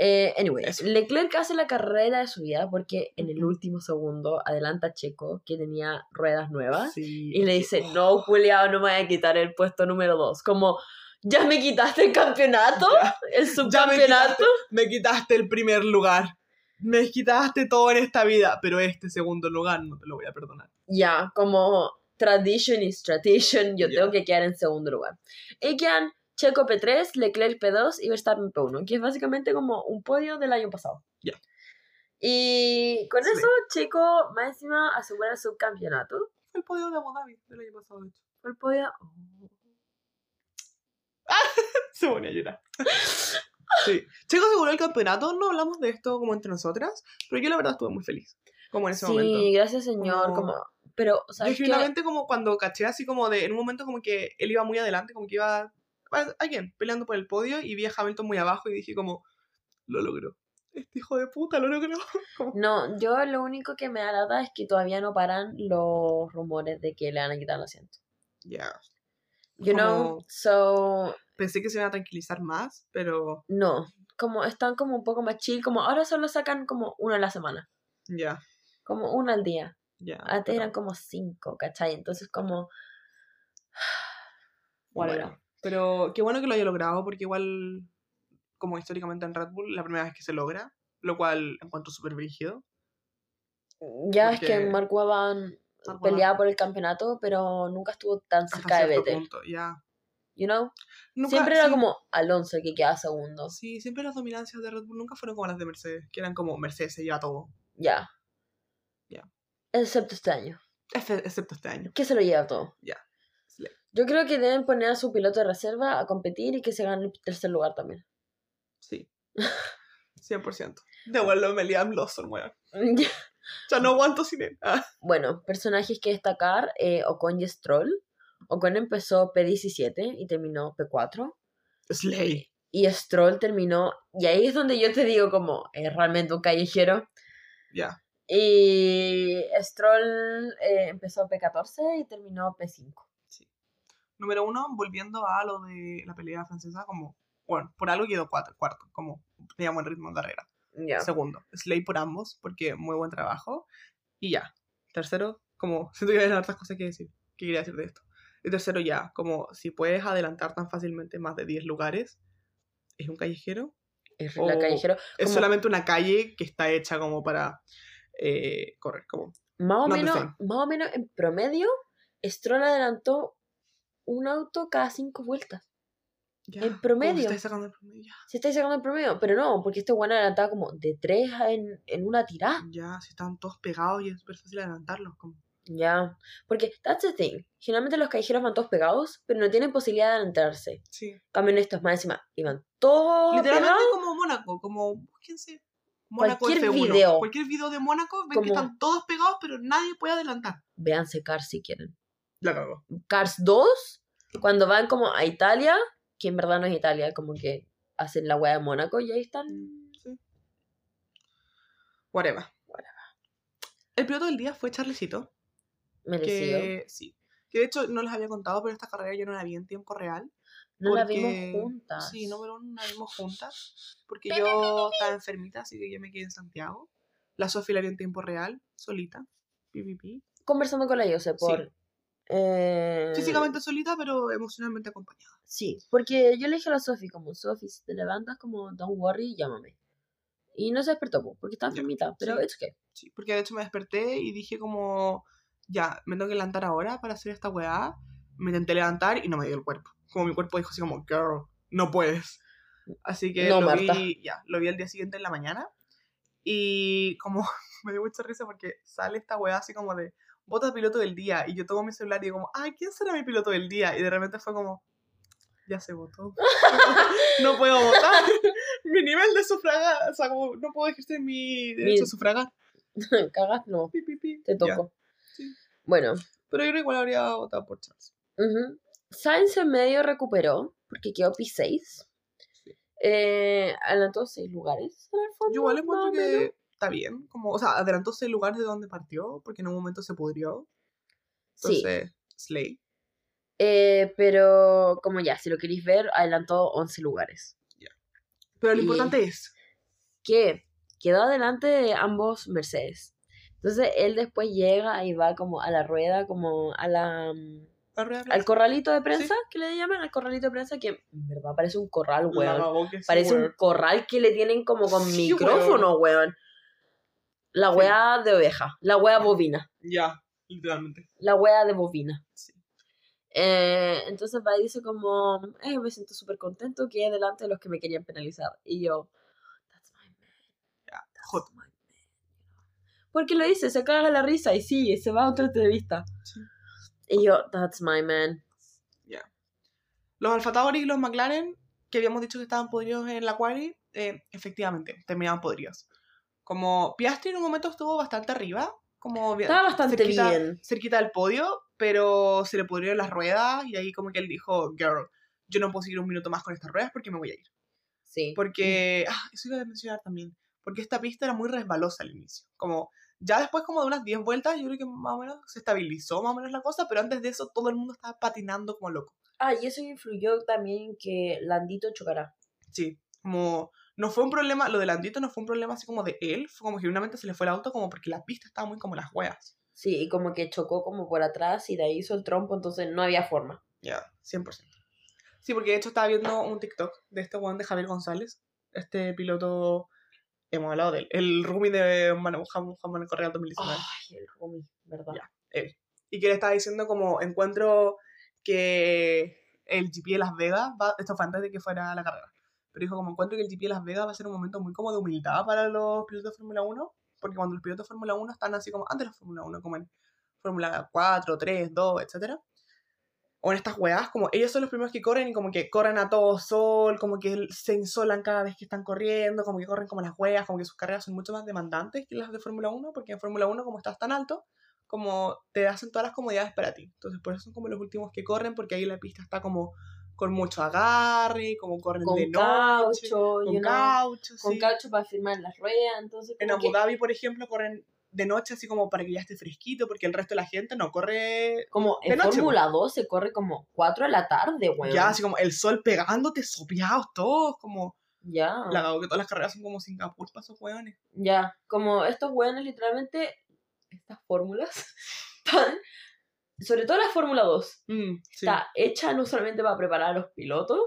Eh, anyway, Eso. Leclerc hace la carrera de su vida porque en el último segundo adelanta a Checo, que tenía ruedas nuevas, Sí, y le dice, no, Julián, no me voy a quitar el puesto número 2. Como, ¿ya me quitaste el campeonato? Ya. ¿El Ya me subcampeonato? quitaste, me quitaste el primer lugar. Me quitaste todo en esta vida, pero este segundo lugar no te lo voy a perdonar. Ya, como tradition is tradition, yo Ya. tengo que quedar en segundo lugar. Y quedan Checo P3, Leclerc P2 y Verstappen P1, que es básicamente como un podio del año pasado. Ya. Y con Sí. eso, Checo más encima asegura el subcampeonato. Fue el podio de Abu Dhabi del año pasado, de hecho. Fue el podio. Se ponía a llorar. Sí. Checo aseguró el campeonato, no hablamos de esto como entre nosotras, pero yo la verdad estuve muy feliz. Como en ese Sí, momento. gracias señor. Como- Como... Pero, Yo ¿sabes qué? genuinamente como cuando caché así como de, en un momento como que él iba muy adelante, como que iba, alguien peleando por el podio y vi a Hamilton muy abajo y dije como, lo logró. Este hijo de puta lo logró. Como- No, yo lo único que me da lata es que todavía no paran los rumores de que le van a quitar el asiento. Ya. You know, Como- so Pensé que se iban a tranquilizar más, pero no, como están como un poco más chill, como ahora solo sacan como uno a la semana, ya, como uno al día. ya. Antes pero- eran como cinco, ¿cachai? Entonces como... Bueno, pero qué bueno que lo haya logrado, porque igual, como históricamente en Red Bull, la primera vez que se logra, lo cual encuentro súper brígido. Ya es que Mark Webber Mark peleaba por el campeonato, pero nunca estuvo tan cerca de Vettel. ya. You know? Nunca- Siempre era sí, como Alonso que quedaba segundo. Sí, siempre las dominancias de Red Bull nunca fueron como las de Mercedes, que eran como Mercedes se lleva todo. Ya. Ya. Excepto este año. Efe- Excepto este año. Que se lo lleva todo. Ya. Slay. Yo creo que deben poner a su piloto de reserva a competir y que se gane el tercer lugar también. Sí. 100%. Devuélveme Liam Lawson, weón. Ya no aguanto sin él. Ah. bueno, personajes que destacar, eh, Ocon y Stroll. Ocon empezó P17 y terminó P4. Slay. Y Stroll terminó, y ahí es donde yo te digo como, es realmente un callejero. Ya. Y Stroll eh, empezó P14 y terminó P5. Número uno, volviendo a lo de la pelea francesa, como, bueno, por algo quedó cuatro, cuarto, como tenía buen ritmo en carrera. Ya. Segundo, Slay por ambos, porque muy buen trabajo. Y ya. Tercero, como, siento que hay hartas cosas que decir, que quería decir de esto. Y tercero, ya, como, si puedes adelantar tan fácilmente más de 10 lugares, es un callejero. Es O- la callejero. Es solamente una calle que está hecha como para eh, correr, como, Más o, menos, más o menos en promedio, Stroll adelantó un auto cada cinco vueltas. ya, En promedio. estáis sacando el promedio, ya. Se está sacando el promedio, pero no, porque este bueno adelantaba como de tres en, en una tirada. Ya, si están todos pegados y es súper fácil adelantarlos, como, Ya. Porque, that's the thing. Generalmente los callejeros van todos pegados, pero no tienen posibilidad de adelantarse. sí. En cambio, en estos más encima, iban todos Literalmente pegados. como Mónaco, como, búsquense Mónaco Cualquier F1. video. Cualquier video de Mónaco, ven que Como- están todos pegados, pero nadie puede adelantar. Véanse Cars si quieren. La cago. Cars 2, cuando van como a Italia, que en verdad no es Italia, como que hacen la wea de Mónaco y ahí están. Sí. Whatever. El piloto del día fue Charlesito. Merecido. Que sí. Que de hecho no les había contado, pero esta carrera yo no la vi en tiempo real. no la porque- vimos juntas. Sí, número uno la vimos juntas. Porque yo estaba enfermita, así que yo me quedé en Santiago. La Sofía la vio en tiempo real, solita. PvP. Conversando con la Yose por. Eh, Físicamente solita, pero emocionalmente acompañada. Sí, porque yo le dije a la Sofi, como Sofi, si te levantas, como don't worry, llámame. Y no se despertó, po, porque estaba enfermita, pero sí. it's okay. Sí, porque de hecho me desperté y dije como, ya, me tengo que levantar ahora para hacer esta weá. Me intenté levantar y no me dio el cuerpo. Como mi cuerpo dijo así como, girl, no puedes. Así que No, lo Marta. vi, ya, lo vi el día siguiente en la mañana. Y como me dio mucha risa porque sale esta weá así como de, vota piloto del día. Y yo tomo mi celular y digo como, ay, ¿quién será mi piloto del día? Y de repente fue como, ya se votó. no puedo votar. mi nivel de sufragar, o sea, como no puedo ejercer mi derecho a sufragar. Cagas, no, Pi, pi, pi. te Ya. tocó. sí. Bueno, Pero yo igual habría votado por Charles. ujú. Sainz en medio recuperó, porque quedó P6. Eh, adelantó seis lugares en el fondo. Yo igual encuentro que está bien. Como, o sea, adelantó seis lugares de donde partió, porque en un momento se pudrió. Sí, Entonces, Slay. eh, pero como ya, si lo queréis ver, adelantó 11 lugares. Pero lo Y- importante es, que quedó adelante de ambos Mercedes. Entonces él después llega y va como a la rueda, como a la mm, rueda al corralito de prensa, que le llaman, al corralito de prensa, que en verdad parece un corral, weón. sí, Parece un weón. corral que le tienen como con Sí, micrófono, weón. La Sí. wea de oveja, la wea bovina, Ya, literalmente. la wea de bovina. Sí. Eh, entonces va y dice como, eh, me siento súper contento que delante de los que me querían penalizar. Y yo, that's my man. Hot. That's my man", Porque lo dice, se caga la risa y sigue, se va a otra entrevista. Sí. Y yo, that's my man. Los Alfa Tauri y los McLaren, que habíamos dicho que estaban podridos en la quali, eh, efectivamente, terminaban podridos. Como Piastri en un momento estuvo bastante arriba, como Estaba bastante cerquita- bien. cerquita del podio, pero se le pudrieron las ruedas y ahí como que él dijo, girl, yo no puedo seguir un minuto más con estas ruedas porque me voy a ir. Sí. Porque, ah, eso iba a mencionar también, porque esta pista era muy resbalosa al inicio. Como, ya después como de unas 10 vueltas, yo creo que más o menos se estabilizó más o menos la cosa, pero antes de eso todo el mundo estaba patinando como loco. Ah, y eso influyó también que Landito chocará. Sí, como no fue un problema, lo del Andito no fue un problema así como de él, fue como que genuinamente se le fue el auto como porque la pista estaba muy como las hueas. Sí, y como que chocó como por atrás y de ahí hizo el trompo, entonces no había forma. Ya, 100%. Sí, porque de hecho estaba viendo un TikTok de este weón de Javier González, este piloto, hemos hablado de él, el roomie de Manu- Juan Juan Manuel Correa 2019. Ay, el homie, ¿verdad? Ya. él. Y que le estaba diciendo como encuentro que el GP de Las Vegas, va, esto fue antes de que fuera la carrera, pero dijo como encuentro que el GP de Las Vegas va a ser un momento muy como de humildad para los pilotos de Fórmula 1, porque cuando los pilotos de Fórmula 1 están así como antes de la Fórmula 1, como en Fórmula 4, 3, 2, etcétera, o en estas weas, como ellos son los primeros que corren y como que corren a todo sol, como que se insolan cada vez que están corriendo, como que corren como las weas, como que sus carreras son mucho más demandantes que las de Fórmula 1, porque en Fórmula 1 como estás tan alto, como te hacen todas las comodidades para ti. Entonces por eso son como los últimos que corren, porque ahí la pista está como con mucho agarre, como corren Con de noche, caucho, con you know, caucho, con sí. caucho para firmar las ruedas, entonces En Abu que- Dhabi, por ejemplo, corren de noche así como para que ya esté fresquito, porque el resto de la gente no corre como en noche, Fórmula 2 se corre como 4 de la tarde, weón. ya así como el sol pegándote, sopeados todos, como Ya. la que todas las carreras son como Singapur para esos hueones. Ya, como estos weones literalmente, estas fórmulas, están, sobre todo la Fórmula 2, Mm, sí. está hecha no solamente para preparar a los pilotos,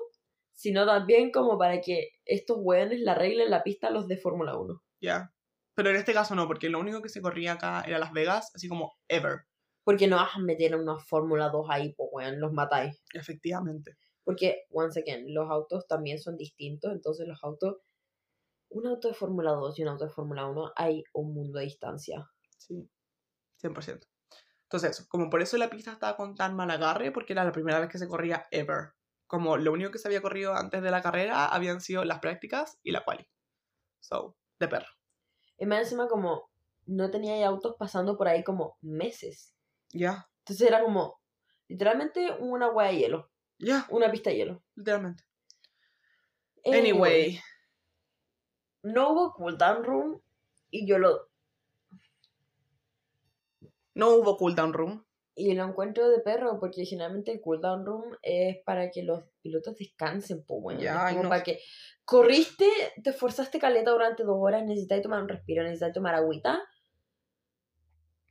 sino también como para que estos weones le arreglen la pista a los de Fórmula 1. Ya. Pero en este caso no, porque lo único que se corría acá era Las Vegas, así como ever. Porque no vas a meter una Fórmula 2 ahí, pues weón, los matáis. Efectivamente. Porque, once again, los autos también son distintos, entonces los autos, un auto de Fórmula 2 y un auto de Fórmula 1 hay un mundo de distancia. Sí. 100%. Entonces, como por eso la pista estaba con tan mal agarre, porque era la primera vez que se corría ever. Como lo único que se había corrido antes de la carrera habían sido las prácticas y la quali. So, de perro. Y más encima como no tenía autos pasando por ahí como meses. Ya. Entonces era como literalmente una hueá de hielo, Ya, una pista de hielo. literalmente. Anyway. No hubo cooldown room y yo lo No hubo cooldown room. y lo encuentro de perro porque generalmente el cooldown room es para que los pilotos descansen, pues bueno, ay, como no para que corriste, te esforzaste caleta durante dos horas, necesitas tomar un respiro, necesitas tomar agüita,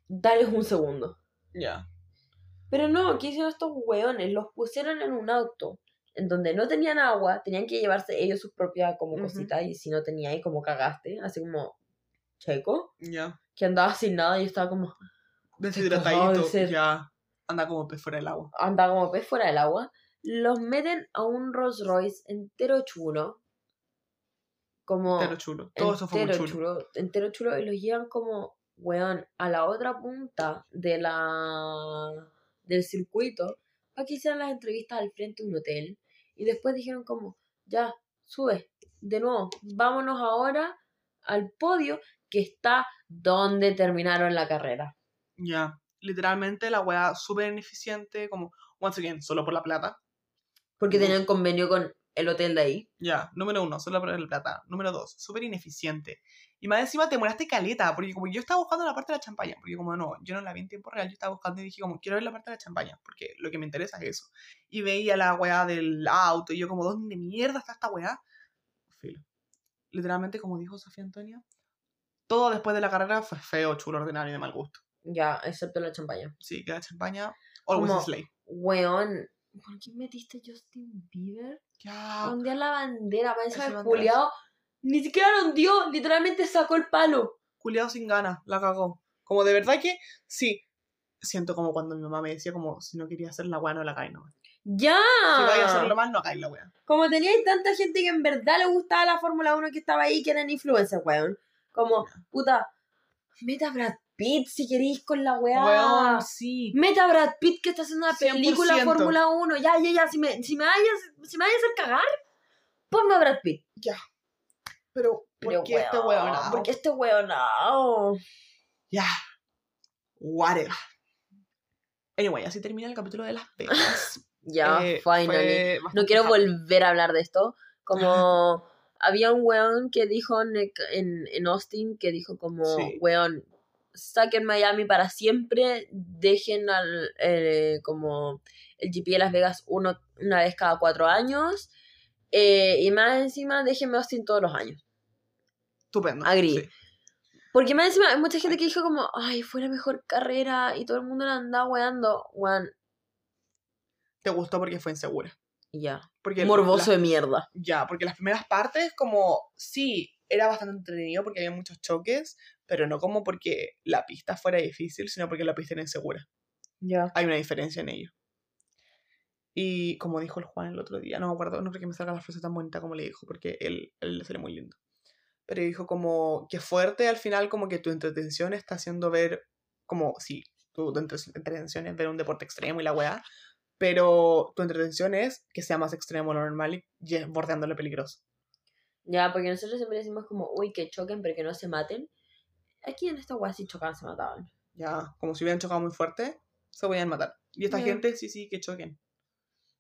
dales un segundo. Ya. Pero no, ¿qué hicieron estos hueones? Los pusieron en un auto en donde no tenían agua, tenían que llevarse ellos sus propias como cositas y si no tenía ahí como cagaste, así como checo, Ya. que andaba sin nada y estaba como Deshidratadito. de sed. Ya. Anda como pez fuera del agua. andaba como pez fuera del agua. Los meten a un Rolls Royce entero chulo. Como Entero chulo. Todo eso fue muy entero chulo. entero chulo y los llevan como weón a la otra punta de la del circuito para que hicieran las entrevistas al frente de un hotel y después dijeron como ya sube de nuevo vámonos ahora al podio que está donde terminaron la carrera Ya. Literalmente la weá súper ineficiente, como, once again, solo por la plata. porque Uf. tenían convenio con el hotel de ahí Ya, número uno, solo por la plata. Número dos, súper ineficiente. Y más encima te moraste caleta, porque como yo estaba buscando la parte de la champaña, porque como no, yo no la vi en tiempo real, yo estaba buscando y dije como, quiero ver la parte de la champaña, porque lo que me interesa es eso. Y veía la weá del auto, y yo como, ¿dónde mierda está esta weá? Filo. Literalmente, como dijo Sofía Antonia, todo después de la carrera fue feo, chulo, ordinario y de mal gusto. Ya excepto la champaña Sí, que la champaña, always Como- slay. weón ¿por qué metiste a Justin Bieber? Ya. ondear la bandera, ese banderazo. culiao. Ni siquiera lo ondeó, literalmente sacó el palo. culiado sin ganas, la cagó. Como de verdad que, sí, siento como cuando mi mamá me decía como, si no quería hacer la weá, no la caes, no. ¡Ya! Si vais a hacerlo mal, no hagáis la weá. Como teníais tanta gente que en verdad le gustaba la Fórmula 1 que estaba ahí, que eran influencers, weón. Como, puta, meta a Brad Pitt si queréis con la weá. Weón, sí. Meta a Brad Pitt que está haciendo una 100%. película Fórmula 1. Ya, ya, ya. Si me, si me vayas, si me vayas a hacer cagar, ponme a Brad Pitt. Pero, ¿por Pero, qué este weón, weón? ¿Por qué este weón? no? Ya. Whatever. Anyway, así termina el capítulo de Las Vegas. Ya, Eh, finally. No quiero volver a hablar de esto. Como había un weón que dijo en, en, en Austin que dijo como, Sí. weón, saquen Miami para siempre, dejen al, eh, como el GP de Las Vegas uno, una vez cada cuatro años, eh, y más encima déjenme Austin todos los años. Estupendo. Sí. Porque más encima hay mucha gente que dijo como, ay, fue la mejor carrera y todo el mundo la andaba weando. Juan, Te gustó porque fue insegura. ya. Porque Morboso la- de mierda. Ya, porque las primeras partes, como, sí, era bastante entretenido porque había muchos choques, pero no como porque la pista fuera difícil, sino porque la pista era insegura. Ya. Hay una diferencia en ello. Y como dijo el Juan el otro día, no me acuerdo, no creo que me salga la frase tan bonita como le dijo, porque él, él le sale muy lindo. Pero dijo como que fuerte al final, como que tu entretención está haciendo ver, como, sí, tu entre- entretención es ver un deporte extremo y la weá, pero tu entretención es que sea más extremo lo normal y y bordeando lo peligroso. Ya, porque nosotros siempre decimos como, uy, que choquen, pero que no se maten. Aquí en esta weá si chocaban se mataban. Ya, como si hubieran chocado muy fuerte, se podían matar. Y esta Ya. gente sí, sí, que choquen.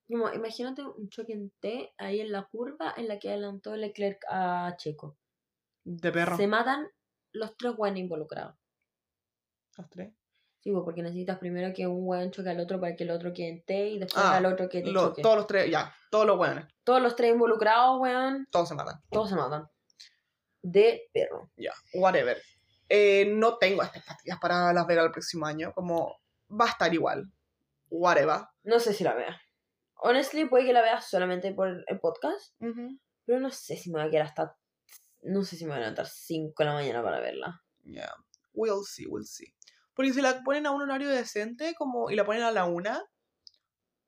Como, imagínate un choque en T ahí en la curva en la que adelantó Leclerc a Checo. De perro. Se matan los tres weones involucrados. Los tres. Sí, pues, porque necesitas primero que un weón choque al otro para que el otro quede en T y después Ah, al otro que te Lo- choque. todos los tres, ya, todos los buenos, Todos los tres involucrados, weón, todos se matan. todos se matan. De perro. Ya, whatever. Eh, no tengo expectativas para Las Vegas el próximo año, como va a estar igual. Whatever. No sé si la vea. Honestly, puede que la vea solamente por el podcast, pero no sé si me va a quedar hasta... No sé si me voy a levantar 5 de la mañana para verla. Yeah, we'll see, we'll see. Porque si la ponen a un horario decente como y la ponen a la una,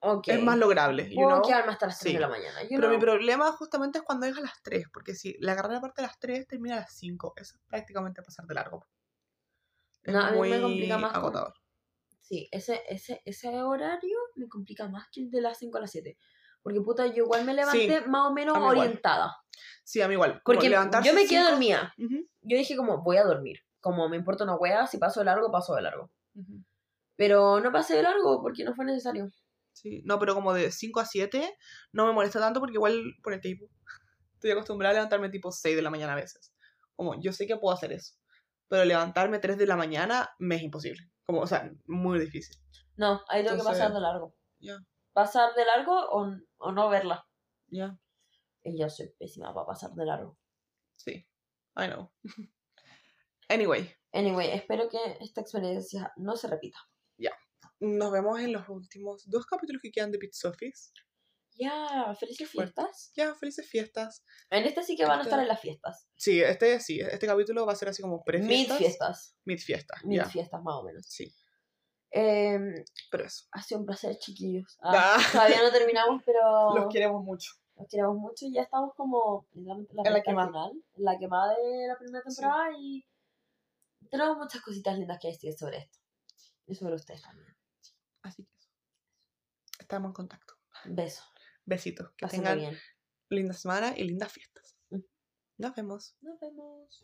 Ok. es más lograble, you Puedo know? quedarme hasta las 3 Sí. de la mañana. Pero mi know. problema justamente es cuando es a las 3, porque si la carrera parte a las 3, termina a las 5. Eso es prácticamente pasar de largo. Es No, a mí me muy complica más con- agotador. Sí, ese, ese, ese horario me complica más que el de las 5 a las 7. Porque puta, yo igual me levanté más o menos a mí igual. orientada. Sí, a mí igual. Porque yo me quedo cinco- dormida. Ujú, Yo dije como, voy a dormir. Como me importa una wea, si paso de largo, paso de largo. ujú. Pero no pasé de largo porque no fue necesario. Sí, no, pero como de 5 a 7 no me molesta tanto porque igual por el tiempo. Estoy acostumbrada a levantarme tipo 6 de la mañana a veces. Como yo sé que puedo hacer eso. Pero levantarme 3 de la mañana me es imposible. Como, o sea, muy difícil. No, ahí tengo que pasar de largo. Ya, Pasar de largo o, o no verla. ya, Y yo soy pésima para pasar de largo. sí. I know. anyway, Anyway, espero que esta experiencia no se repita. Nos vemos en los últimos dos capítulos que quedan de Pizza Office. Ya, felices fiestas. Ya, felices fiestas. En este sí que van a Este- estar en las fiestas. Sí, este sí, este capítulo va a ser así como Mid pre-fiestas. fiestas. Mid fiestas, Mid ya. fiestas, más o menos. Sí, Eh, pero eso. ha sido un placer, chiquillos. Ah. Ah, todavía no terminamos, pero Los queremos mucho. los queremos mucho y ya estamos como en la, En la quemada. final, en la quemada de la primera Sí. temporada y tenemos muchas cositas lindas que decir sobre esto. Y sobre ustedes también. Así que eso. Estamos en contacto. Besos. Besitos. Que tengan bien. linda semana y lindas fiestas. Mm. Nos vemos. Nos vemos.